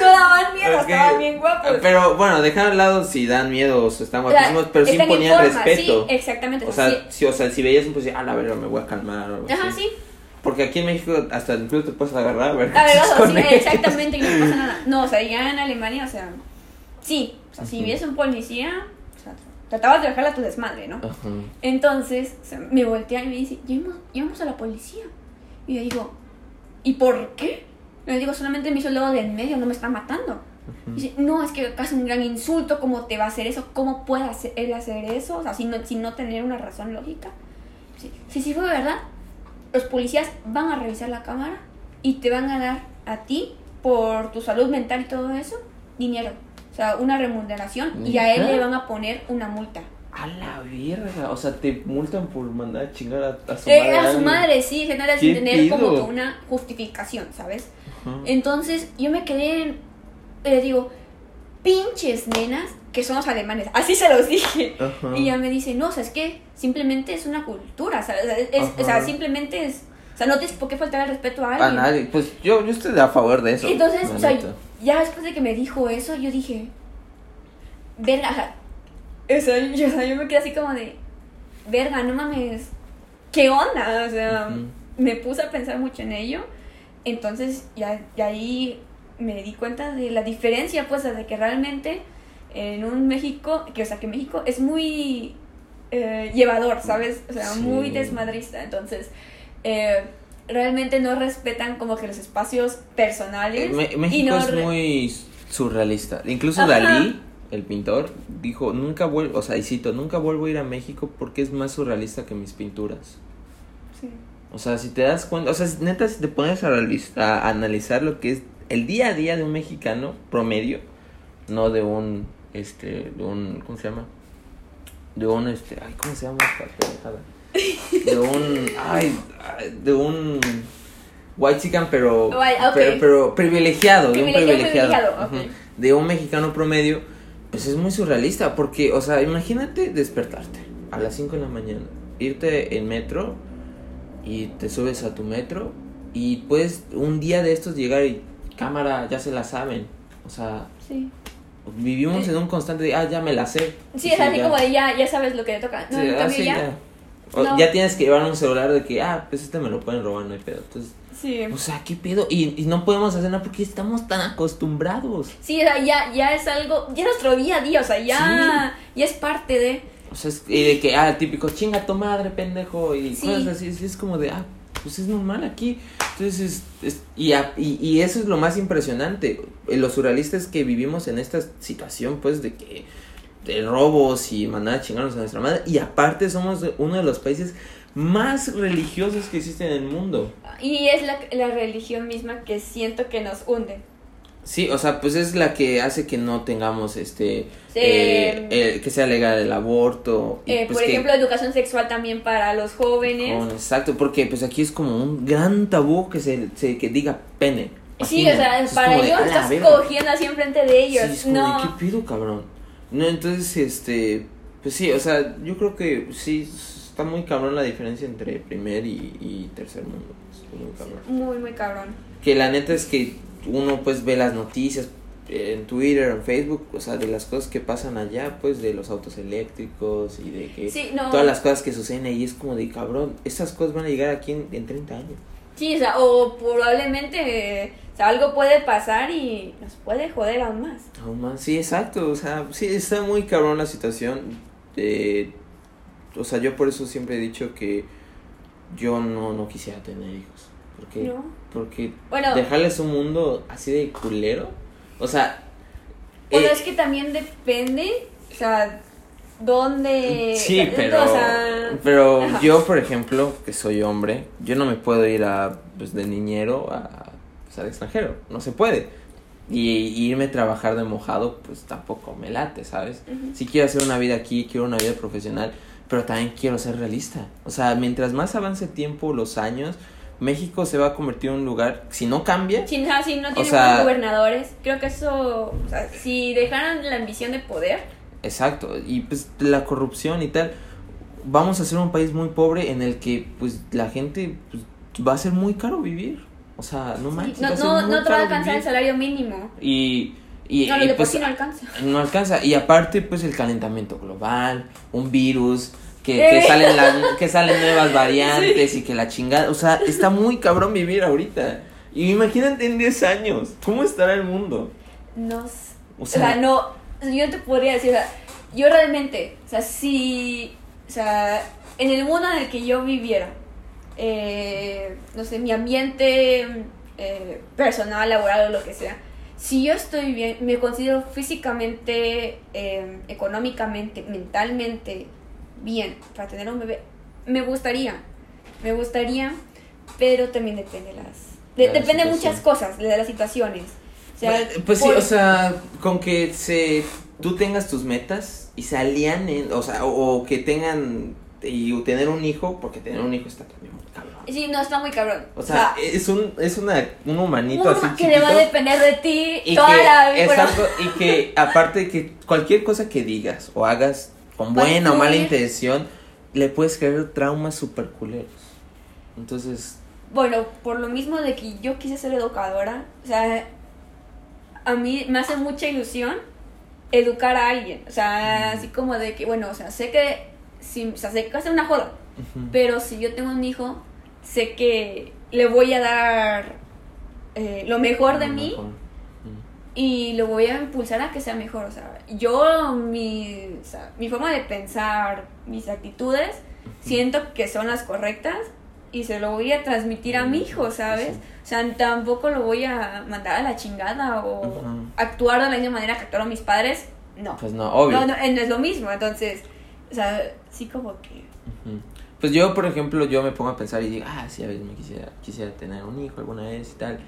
no daban miedo, estaban bien guapos. Pero bueno, dejar al lado si dan miedo o si están guapísimos, pero sí imponían respeto. Sí, exactamente. O sea, sí. si, o sea, si veías un policía, a la verga, me voy a calmar o algo Ajá, así. sí. Porque aquí en México hasta incluso te puedes agarrar, ¿verdad? A ver, o sea, Con sí, ellos. exactamente, y no pasa nada. No, o sea, ya en Alemania, o sea, sí, o sea, si vies un policía, o sea, tratabas de dejarla a tu desmadre, ¿no? Ajá. Entonces, o sea, me voltea y me dice, llevamos, llevamos a la policía. Y yo digo, ¿y por qué? Le digo, solamente me hizo el dedo del medio, no me está matando. Y dice, no, es que acá es un gran insulto, ¿cómo te va a hacer eso? ¿Cómo puede hacer, él hacer eso? O sea, sin no, sin no tener una razón lógica. Sí, sí, sí fue verdad. Los policías van a revisar la cámara y te van a dar a ti, por tu salud mental y todo eso, dinero. O sea, una remuneración y a él le van a poner una multa. A la verga. O sea, te multan por mandar a chingar a, a su Eh, madre. a su madre, sí, genera ¿Qué sin tener como que una justificación, ¿sabes? Entonces yo me quedé en, le digo, pinches nenas que son los alemanes, así se los dije. Ajá. Y ella me dice, no, o sea, es que simplemente es una cultura, o sea, es- o sea, simplemente es, o sea, no tienes por qué faltar el respeto a A alguien. nadie. Pues yo, yo estoy a favor de eso. Entonces, o sea, ya después de que me dijo eso, yo dije, verga, o sea, yo, o sea, yo me quedé así como de, verga, no mames, ¿qué onda? O sea, Ujú. me puse a pensar mucho en ello. Entonces, ya, ya ahí me di cuenta de la diferencia, pues, de que realmente en un México, que o sea, que México es muy eh, llevador, ¿sabes? O sea, Sí. muy desmadrista. Entonces, eh, realmente no respetan como que los espacios personales. Y México no es muy surrealista. Incluso Ajá. Dalí, el pintor, dijo, nunca vuelvo, o sea, y cito, nunca vuelvo a ir a México porque es más surrealista que mis pinturas. Sí. O sea, si te das cuenta, o sea, neta, si te pones a analizar lo que es el día a día de un mexicano promedio, no de un, este, de un, ¿cómo se llama? De un, este, ay, ¿cómo se llama esta? De un, ay, de un white chican, pero, pero, pero privilegiado, de un Privilegiado, de un mexicano promedio, pues es muy surrealista, porque, o sea, imagínate despertarte a las 5 de la mañana, irte en metro y te subes a tu metro y puedes un día de estos llegar y cámara, ya se la saben. O sea, Sí. Vivimos en un constante de, ah, ya me la sé. Sí, es así ya. como de ya, ya sabes lo que te toca. No, Sí, en ah, cambio sí, ya. ya. O No. ya tienes que llevar un celular de que, ah, pues este me lo pueden robar, no hay pedo. Entonces, Sí. o sea, ¿qué pedo? Y, y no podemos hacer nada porque estamos tan acostumbrados. Sí, o sea, ya, ya es algo, ya es nuestro día a día, o sea, ya, ya es parte de... O sea, es, y de que, ah, típico, chinga tu madre, pendejo, y Sí. cosas así. Es como de, ah, pues es normal aquí. Entonces, es, y, a- y, eso es lo más impresionante. Eh, Los surrealistas que vivimos en esta situación, pues, de que, de robos y mandar a chingarnos a nuestra madre. Y aparte, somos uno de los países más religiosos que existen en el mundo. Y es la, la religión misma que siento que nos hunde. Sí, o sea, pues es la que hace que no tengamos este. Eh, el- que sea legal el aborto. y Eh, pues por que- ejemplo, educación sexual también para los jóvenes. Con- exacto, porque pues aquí es como un gran tabú que se, se que diga pene. Sí, o sea, para de, ellos "A la estás verga". cogiendo así enfrente de ellos. Sí, es como no. de, ¿qué pido, cabrón? No, entonces, este, pues sí, o sea, yo creo que sí está muy cabrón la diferencia entre primer y, y tercer mundo. Es muy cabrón. Muy, muy cabrón. Que la neta es que uno pues ve las noticias eh, en Twitter, en Facebook, o sea, de las cosas que pasan allá, pues de los autos eléctricos y de que Sí, no. todas las cosas que suceden ahí es como de cabrón, esas cosas van a llegar aquí en, en 30 años. Sí, o sea, o probablemente eh, o sea, algo puede pasar y nos puede joder aún más. Aún más, sí, exacto, o sea, sí, está muy cabrón la situación. eh, o sea, yo por eso siempre he dicho que yo no, no quisiera tener hijos. Porque, ¿No? Porque Bueno. dejarles un mundo así de culero, o sea... Bueno, eh, es que también depende, o sea, dónde... Sí, pero, o sea, pero ajá. yo, por ejemplo, que soy hombre, yo no me puedo ir a, pues, de niñero a, pues, al extranjero, no se puede. Y, y irme a trabajar de mojado, pues tampoco me late, ¿sabes? Si quiero hacer una vida aquí, quiero una vida profesional, pero también quiero ser realista. O sea, mientras más avance el tiempo, los años, México se va a convertir en un lugar, si no cambia, Si, no- si no sea- buenos gobernadores, creo que eso, o sea, si dejaran la ambición de poder, Exacto, y pues la corrupción y tal, vamos a ser un país muy pobre en el que pues la gente pues, va a ser muy caro vivir. O sea, no sí, manches, no, no, no te va a alcanzar el salario mínimo. Y, y, No, y, de por pues, sí no alcanza. no alcanza. Y aparte, pues el calentamiento global, un virus, que, que Eh. salen que salen nuevas variantes y que la chingada, o sea, está muy cabrón vivir ahorita. Y imagínate en 10 años, ¿cómo estará el mundo? No s- O O sea- no, yo te podría decir, o sea, yo realmente, o sea, si, o sea, en el mundo en el que yo viviera, eh, no sé, mi ambiente eh, personal, laboral o lo que sea, si yo estoy bien, me considero físicamente, eh, económicamente, mentalmente bien para tener un bebé, me gustaría, me gustaría, pero también depende las, de- la depende de muchas cosas, de las situaciones. O sea, pues sí, por- o sea, con que se tú tengas tus metas y se alianen, o sea, o, o que tengan y tener un hijo, porque tener un hijo está también muy cabrón. Sí, no, está muy cabrón. O sea, es un es una un humanito así que chiquito. le va a depender de ti y toda que, la vida. exacto, y que aparte que cualquier cosa que digas o hagas con buena o mala intención, le puedes crear traumas super culeros. Entonces, bueno, por lo mismo de que yo quise ser educadora, o sea, a mí me hace mucha ilusión educar a alguien. O sea, así como de que, bueno, o sea, sé que, si, o sea, sé que va a ser una joda, pero si yo tengo un hijo, sé que le voy a dar eh, lo mejor de lo mí mejor. Y lo voy a impulsar a que sea mejor. O sea, yo, mi, o sea, mi forma de pensar, mis actitudes, siento que son las correctas y se lo voy a transmitir a mi hijo, ¿sabes? O sea, tampoco lo voy a mandar a la chingada o actuar de la misma manera que actuaron mis padres. No. Pues no, obvio. No, no, eh, no es lo mismo. Entonces, o sea, sí como que... Pues yo, por ejemplo, yo me pongo a pensar y digo, ah, sí, a veces me quisiera, quisiera tener un hijo alguna vez y tal.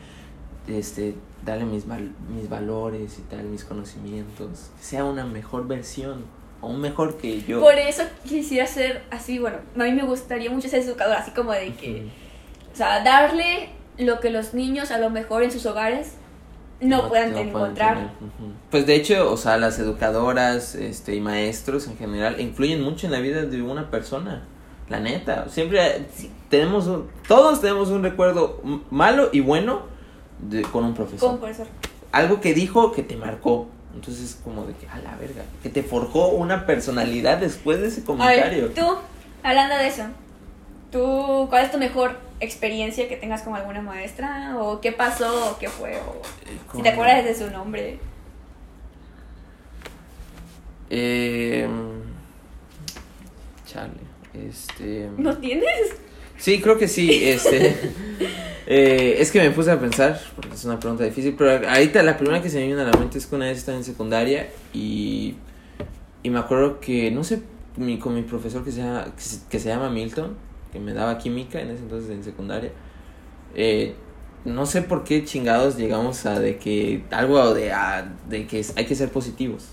Este, darle mis, val- mis valores y tal, mis conocimientos. Que sea una mejor versión o un mejor que yo. Por eso quisiera ser así, bueno, a mí me gustaría mucho ser educadora, así como de que... O sea, darle lo que los niños a lo mejor en sus hogares no, puedan encontrar. Pues de hecho, o sea, las educadoras este, y maestros en general influyen mucho en la vida de una persona. La neta, siempre Sí. tenemos un, todos tenemos un recuerdo malo y bueno de, con un profesor. Como profesor. Algo que dijo que te marcó. Entonces, como de que, a la verga, que te forjó una personalidad después de ese A comentario. ver, tú, hablando de eso, ¿tú cuál es tu mejor experiencia que tengas con alguna maestra? ¿O qué pasó? ¿O qué fue? O si Con- te acuerdas de su nombre. Eh, chale, este... ¿No tienes? Sí, creo que sí. Este, eh, es que me puse a pensar, porque es una pregunta difícil, pero ahorita la primera que se me viene a la mente es que una vez estaba en secundaria y, y me acuerdo que, no sé, mi, con mi profesor que se, llama, que, se, que se llama Milton, que me daba química en ese entonces en secundaria, eh, no sé por qué chingados llegamos a de que algo de, a- de que hay que ser positivos.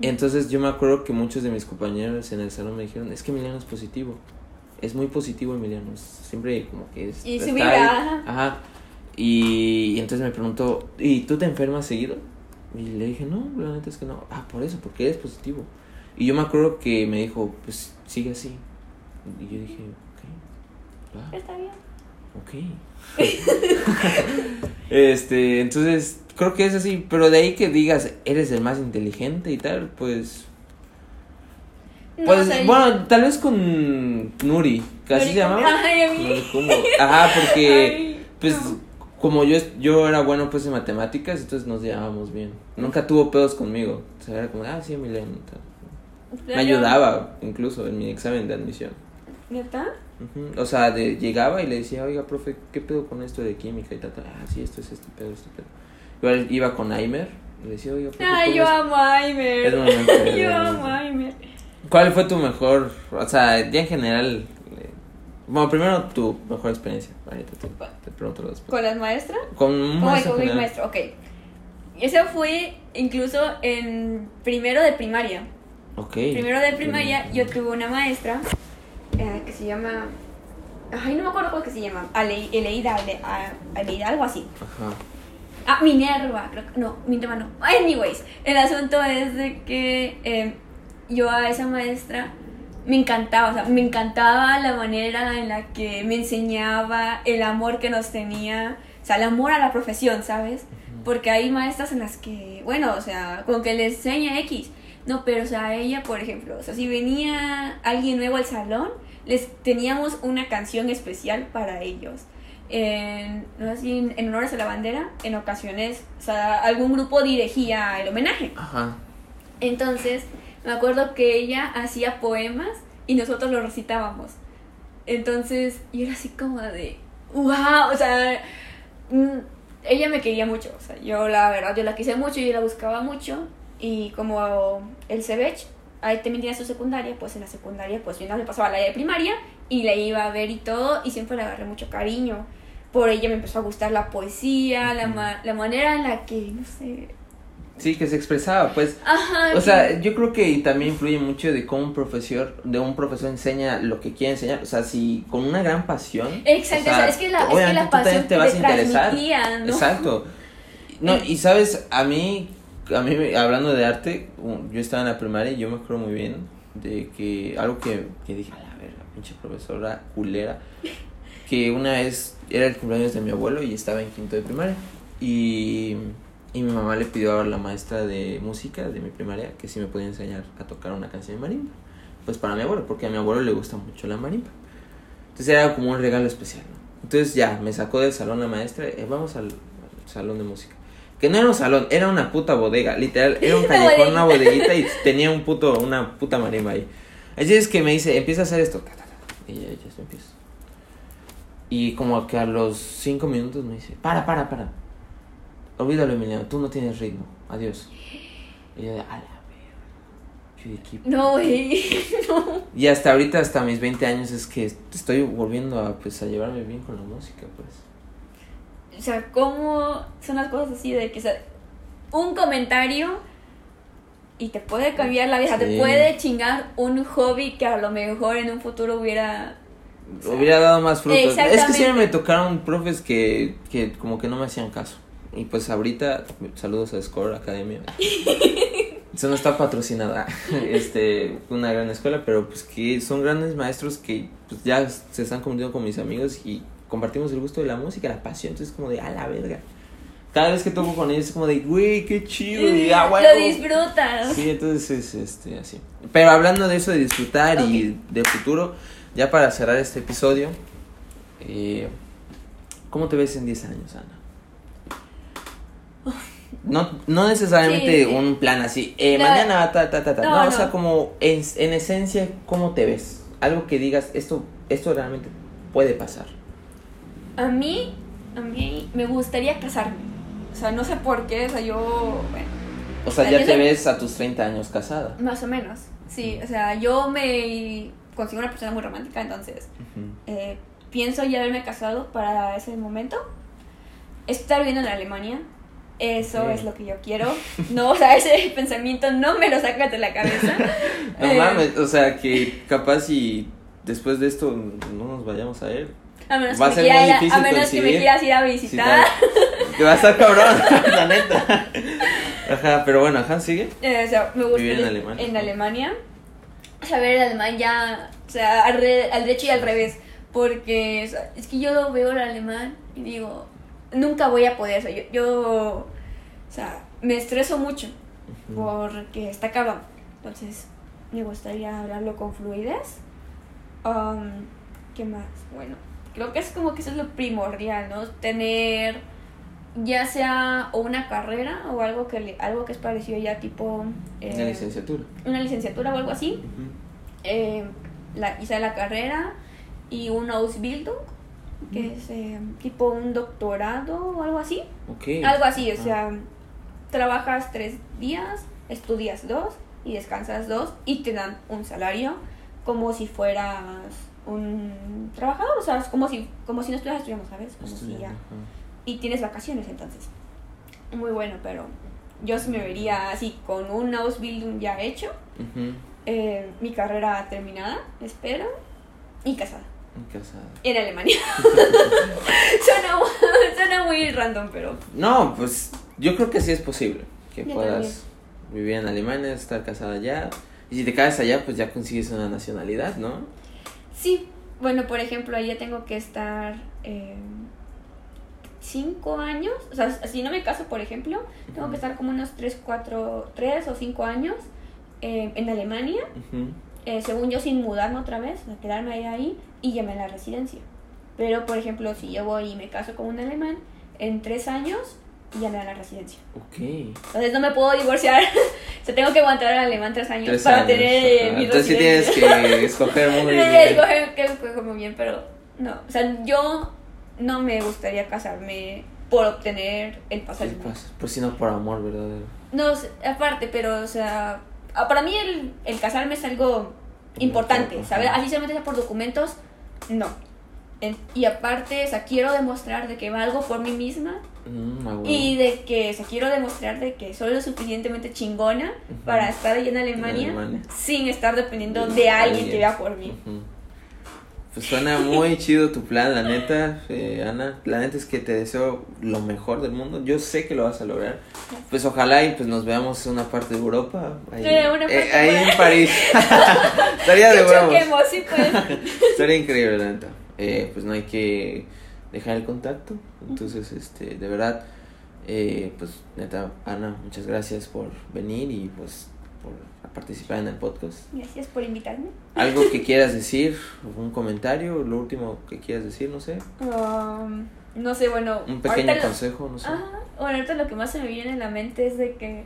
Entonces yo me acuerdo que muchos de mis compañeros en el salón me dijeron, es que Emiliano es positivo. Es muy positivo Emiliano. es- Siempre como que es... Y su está vibra, ahí". ajá. Ajá. Y, y entonces me preguntó, ¿y tú te enfermas seguido? Y le dije, no, la neta es que no. Ah, por eso, porque eres positivo. Y yo me acuerdo que me dijo, pues sigue así. Y yo dije, ok, va. Está bien. Ok. este, entonces, creo que es así, pero de ahí que digas, eres el más inteligente y tal, pues... No, Pues, o sea, bueno, tal vez con Nuri, Nuri se llamaba. Ay, a mí. Ajá, porque, Ay, pues, no. como yo, yo era bueno, pues, en matemáticas, entonces nos llevábamos bien. Nunca tuvo pedos conmigo. O sea, era como, ah, sí, Emiliano. tal. Me ayudaba, incluso, en mi examen de admisión. ¿Neta? Ujú, O sea, de, llegaba y le decía, oiga, profe, ¿qué pedo con esto de química y tal? tal? Ah, sí, esto es este pedo, este pedo. Igual iba con Aimer y le decía, oiga, profe, Ay, ¿cómo yo es?". amo a Aimer. Es yo amo a. Aimer. ¿Cuál fue tu mejor, o sea, ya en general, eh, bueno, primero tu mejor experiencia, ahorita te, te pregunto después. ¿Con las maestras? Con un Oh, maestro con mi maestro, ok. Esa fue incluso en primero de primaria. Ok. Primero de primaria yo tuve una maestra eh, que se llama... Ay, no me acuerdo cómo que se llama. Ale- Eleida, Ale- Aleida, algo así. Ajá. Ah, Minerva, creo que... No, Minerva no. Anyways, el asunto es de que eh, yo a esa maestra me encantaba, o sea, me encantaba la manera en la que me enseñaba, el amor que nos tenía, o sea, el amor a la profesión, ¿sabes? Porque hay maestras en las que, bueno, o sea, como que les enseña X, No, pero o sea, ella, por ejemplo, o sea, si venía alguien nuevo al salón, les teníamos una canción especial para ellos. En, no sé si en, en honores a la bandera, en ocasiones, o sea, algún grupo dirigía el homenaje. Ajá. Entonces, me acuerdo que ella hacía poemas y nosotros los recitábamos. Entonces, yo era así como de, wow, o sea, mm, ella me quería mucho, o sea, yo la verdad, yo la quise mucho, yo la buscaba mucho y como el Cebech, ahí también tenía su secundaria, pues en la secundaria, pues yo no le pasaba la de primaria y la iba a ver y todo y siempre le agarré mucho cariño. Por ella me empezó a gustar la poesía, la, ma- la manera en la que, no sé, Sí, que se expresaba, pues. ajá, O sea, yo creo que también influye mucho de cómo un profesor, de un profesor enseña lo que quiere enseñar. O sea, si con una gran pasión. Exacto, o sea, es que la, es que la pasión te vas a interesar. ¿no? Exacto. No, y sabes, a mí, a mí, hablando de arte, yo estaba en la primaria y yo me acuerdo muy bien de que algo que, que dije, a la verga, pinche profesora culera, que una vez era el cumpleaños de mi abuelo y estaba en quinto de primaria. Y, y mi mamá le pidió a la maestra de música de mi primaria que si me podía enseñar a tocar una canción de marimba. Pues para mi abuelo, porque a mi abuelo le gusta mucho la marimba. Entonces era como un regalo especial, ¿no? Entonces ya, me sacó del salón la maestra, eh, vamos al, al salón de música. Que no era un salón, era una puta bodega, literal, era un callejón, una bodeguita. bodeguita y tenía un puto, una puta marimba ahí. Así es que me dice, empieza a hacer esto, ta, ta, ta, y ya, ya se empieza. Y como que a los cinco minutos me dice, para, para, para. Olvídalo, Emiliano, tú no tienes ritmo, adiós. Y yo de, a la verga. Yo de, ¿qué No, güey, no. y hasta ahorita, hasta mis 20 años, es que estoy volviendo a, pues, a llevarme bien con la música, pues. O sea, ¿cómo son las cosas así de que, o sea, un comentario y te puede cambiar la vida, Sí. te puede chingar un hobby que a lo mejor en un futuro hubiera... o sea, Hubiera dado más frutos. Es que siempre me tocaron profes que, que como que no me hacían caso. Y pues ahorita, saludos a Score Academia. Eso no está patrocinada, este, una gran escuela, pero pues que son grandes maestros que pues ya se están convirtiendo con mis amigos y compartimos el gusto de la música, la pasión, entonces como de, a la verga. Cada vez que toco con ellos es como de, güey, qué chido, y ah, Lo huevo". disfrutas. Sí, entonces es este, así. Pero hablando de eso de disfrutar y de futuro, ya para cerrar este episodio, eh, ¿cómo te ves en 10 años, Ana? No, no necesariamente Sí, sí. un plan así, eh, No. mañana, ta, ta, ta, ta. No, No, o sea, como en, en esencia, ¿cómo te ves? Algo que digas, esto, esto realmente puede pasar. A mí, a mí me gustaría casarme. O sea, no sé por qué, o sea, yo, bueno, O sea, ya te soy- ves a tus 30 años casada. más o menos. Sí, o sea, yo me consigo una persona muy romántica, entonces eh, pienso ya haberme casado para ese momento. Estar viviendo en Alemania, eso es lo que yo quiero. No, o sea, ese pensamiento no me lo sacas de la cabeza. No Eh, mames, o sea, que capaz y después de esto no nos vayamos a ver. A menos, Va a que, ser me, quiera a- menos que me quieras ir a visitar. Te va a estar cabrón, la neta. Ajá, pero bueno, ajá, sigue. Eh, o sea, me gusta Vivir en Alemania. En Alemania. Saber alemán ya, o sea, al, re- al derecho y al revés. Porque o sea, es que yo veo el alemán y digo, nunca voy a poder. O sea, yo, yo o sea, me estreso mucho porque está cabrón. Entonces, me gustaría hablarlo con fluidez. Um, ¿Qué más? Bueno, creo que es como que eso es lo primordial, ¿no? Tener ya sea o una carrera o algo que le- algo que es parecido ya tipo eh, La licenciatura. una licenciatura o algo así eh, la, hice la carrera y un Ausbildung que es eh, tipo un doctorado o algo así Ok. algo así o Ah. sea trabajas tres días estudias dos y descansas dos y te dan un salario como si fueras un trabajador o sea es como si como si no estuvieras estudiando sabes como si ya y tienes vacaciones entonces. Muy bueno, pero yo sí me vería así con un Ausbildung ya hecho, eh, mi carrera terminada, espero, y casada. En casada. En Alemania. suena, suena muy random, pero No, pues yo creo que sí es posible que Yo puedas también. vivir en Alemania, estar casada allá. Y si te casas allá, pues ya consigues una nacionalidad, ¿no? sí. Bueno, por ejemplo, ahí ya tengo que estar eh, cinco años. O sea, si no me caso, por ejemplo, tengo que estar como unos tres, cuatro, tres o cinco años eh, en Alemania, eh, según yo, sin mudarme otra vez, a quedarme ahí, ahí y llamé a la residencia. Pero, por ejemplo, si yo voy y me caso con un alemán, en tres años llamé a la residencia. Ok. Entonces no me puedo divorciar. o sea, tengo que aguantar al alemán tres años Tres para años, tener ajá. mi Entonces sí tienes que escoger muy bien. escoger que escoger muy bien, pero no. O sea, yo no me gustaría casarme por obtener el ¿Qué pasaje. pasa? Pues si no por amor verdadero. No, aparte, pero, o sea, ah, para mí el, el casarme es algo importante. ¿sabes? Así solamente sea por documentos, no. En- y aparte, o sea, quiero demostrar de que valgo por mí misma Mm, ah, bueno. y de que, o sea, quiero demostrar de que soy lo suficientemente chingona para estar ahí en Alemania, Alemania. sin estar dependiendo De de alguien que vea por mí. Pues suena muy chido tu plan, la neta, eh, Ana. La neta es que te deseo lo mejor del mundo. Yo sé que lo vas a lograr. Pues ojalá y pues nos veamos en una parte de Europa. Ahí, Eh, eh, ahí en París. Estaría de sí, pues. Estaría increíble, la neta. Eh, pues no hay que dejar el contacto. Entonces, este, de verdad, eh, pues neta, Ana, muchas gracias por venir y pues por participar en el podcast. Gracias por invitarme. ¿Algo que quieras decir? ¿Un comentario? ¿Lo último que quieras decir? No sé. Um, no sé, bueno. Un pequeño lo- consejo, no sé. Ajá. Bueno, ahorita lo que más se me viene en la mente es de que,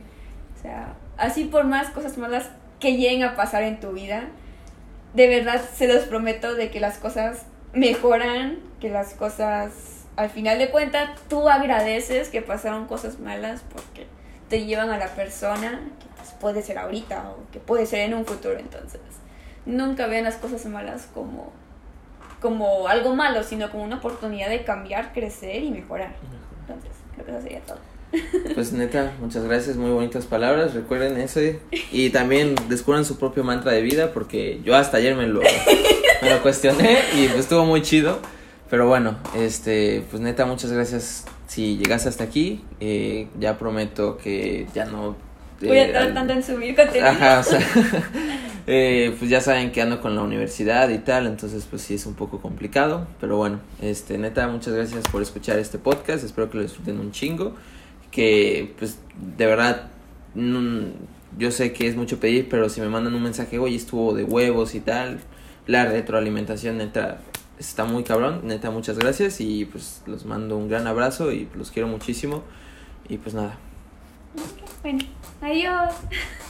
o sea, así por más cosas malas que lleguen a pasar en tu vida, de verdad se los prometo de que las cosas mejoran, que las cosas, al final de cuentas, tú agradeces que pasaron cosas malas porque te llevan a la persona que pues, puede ser ahorita o que puede ser en un futuro. Entonces, nunca vean las cosas malas como como algo malo, sino como una oportunidad de cambiar, crecer y mejorar. Entonces, creo que eso sería todo. Pues neta, muchas gracias, muy bonitas palabras, recuerden ese y también descubran su propio mantra de vida porque yo hasta ayer me lo, me lo cuestioné y pues estuvo muy chido, pero bueno, este, pues neta, muchas gracias si llegaste hasta aquí, eh, ya prometo que ya no... Voy a eh, estar tanto en subir contenido. Ajá, o sea, eh, pues ya saben que ando con la universidad y tal, entonces pues sí es un poco complicado, pero bueno, este, neta, muchas gracias por escuchar este podcast, espero que lo disfruten un chingo, que pues de verdad, mm, yo sé que es mucho pedir, pero si me mandan un mensaje, oye, estuvo de huevos y tal, la retroalimentación neta está muy cabrón, neta, muchas gracias y pues los mando un gran abrazo y los quiero muchísimo y pues nada. Bueno, adiós.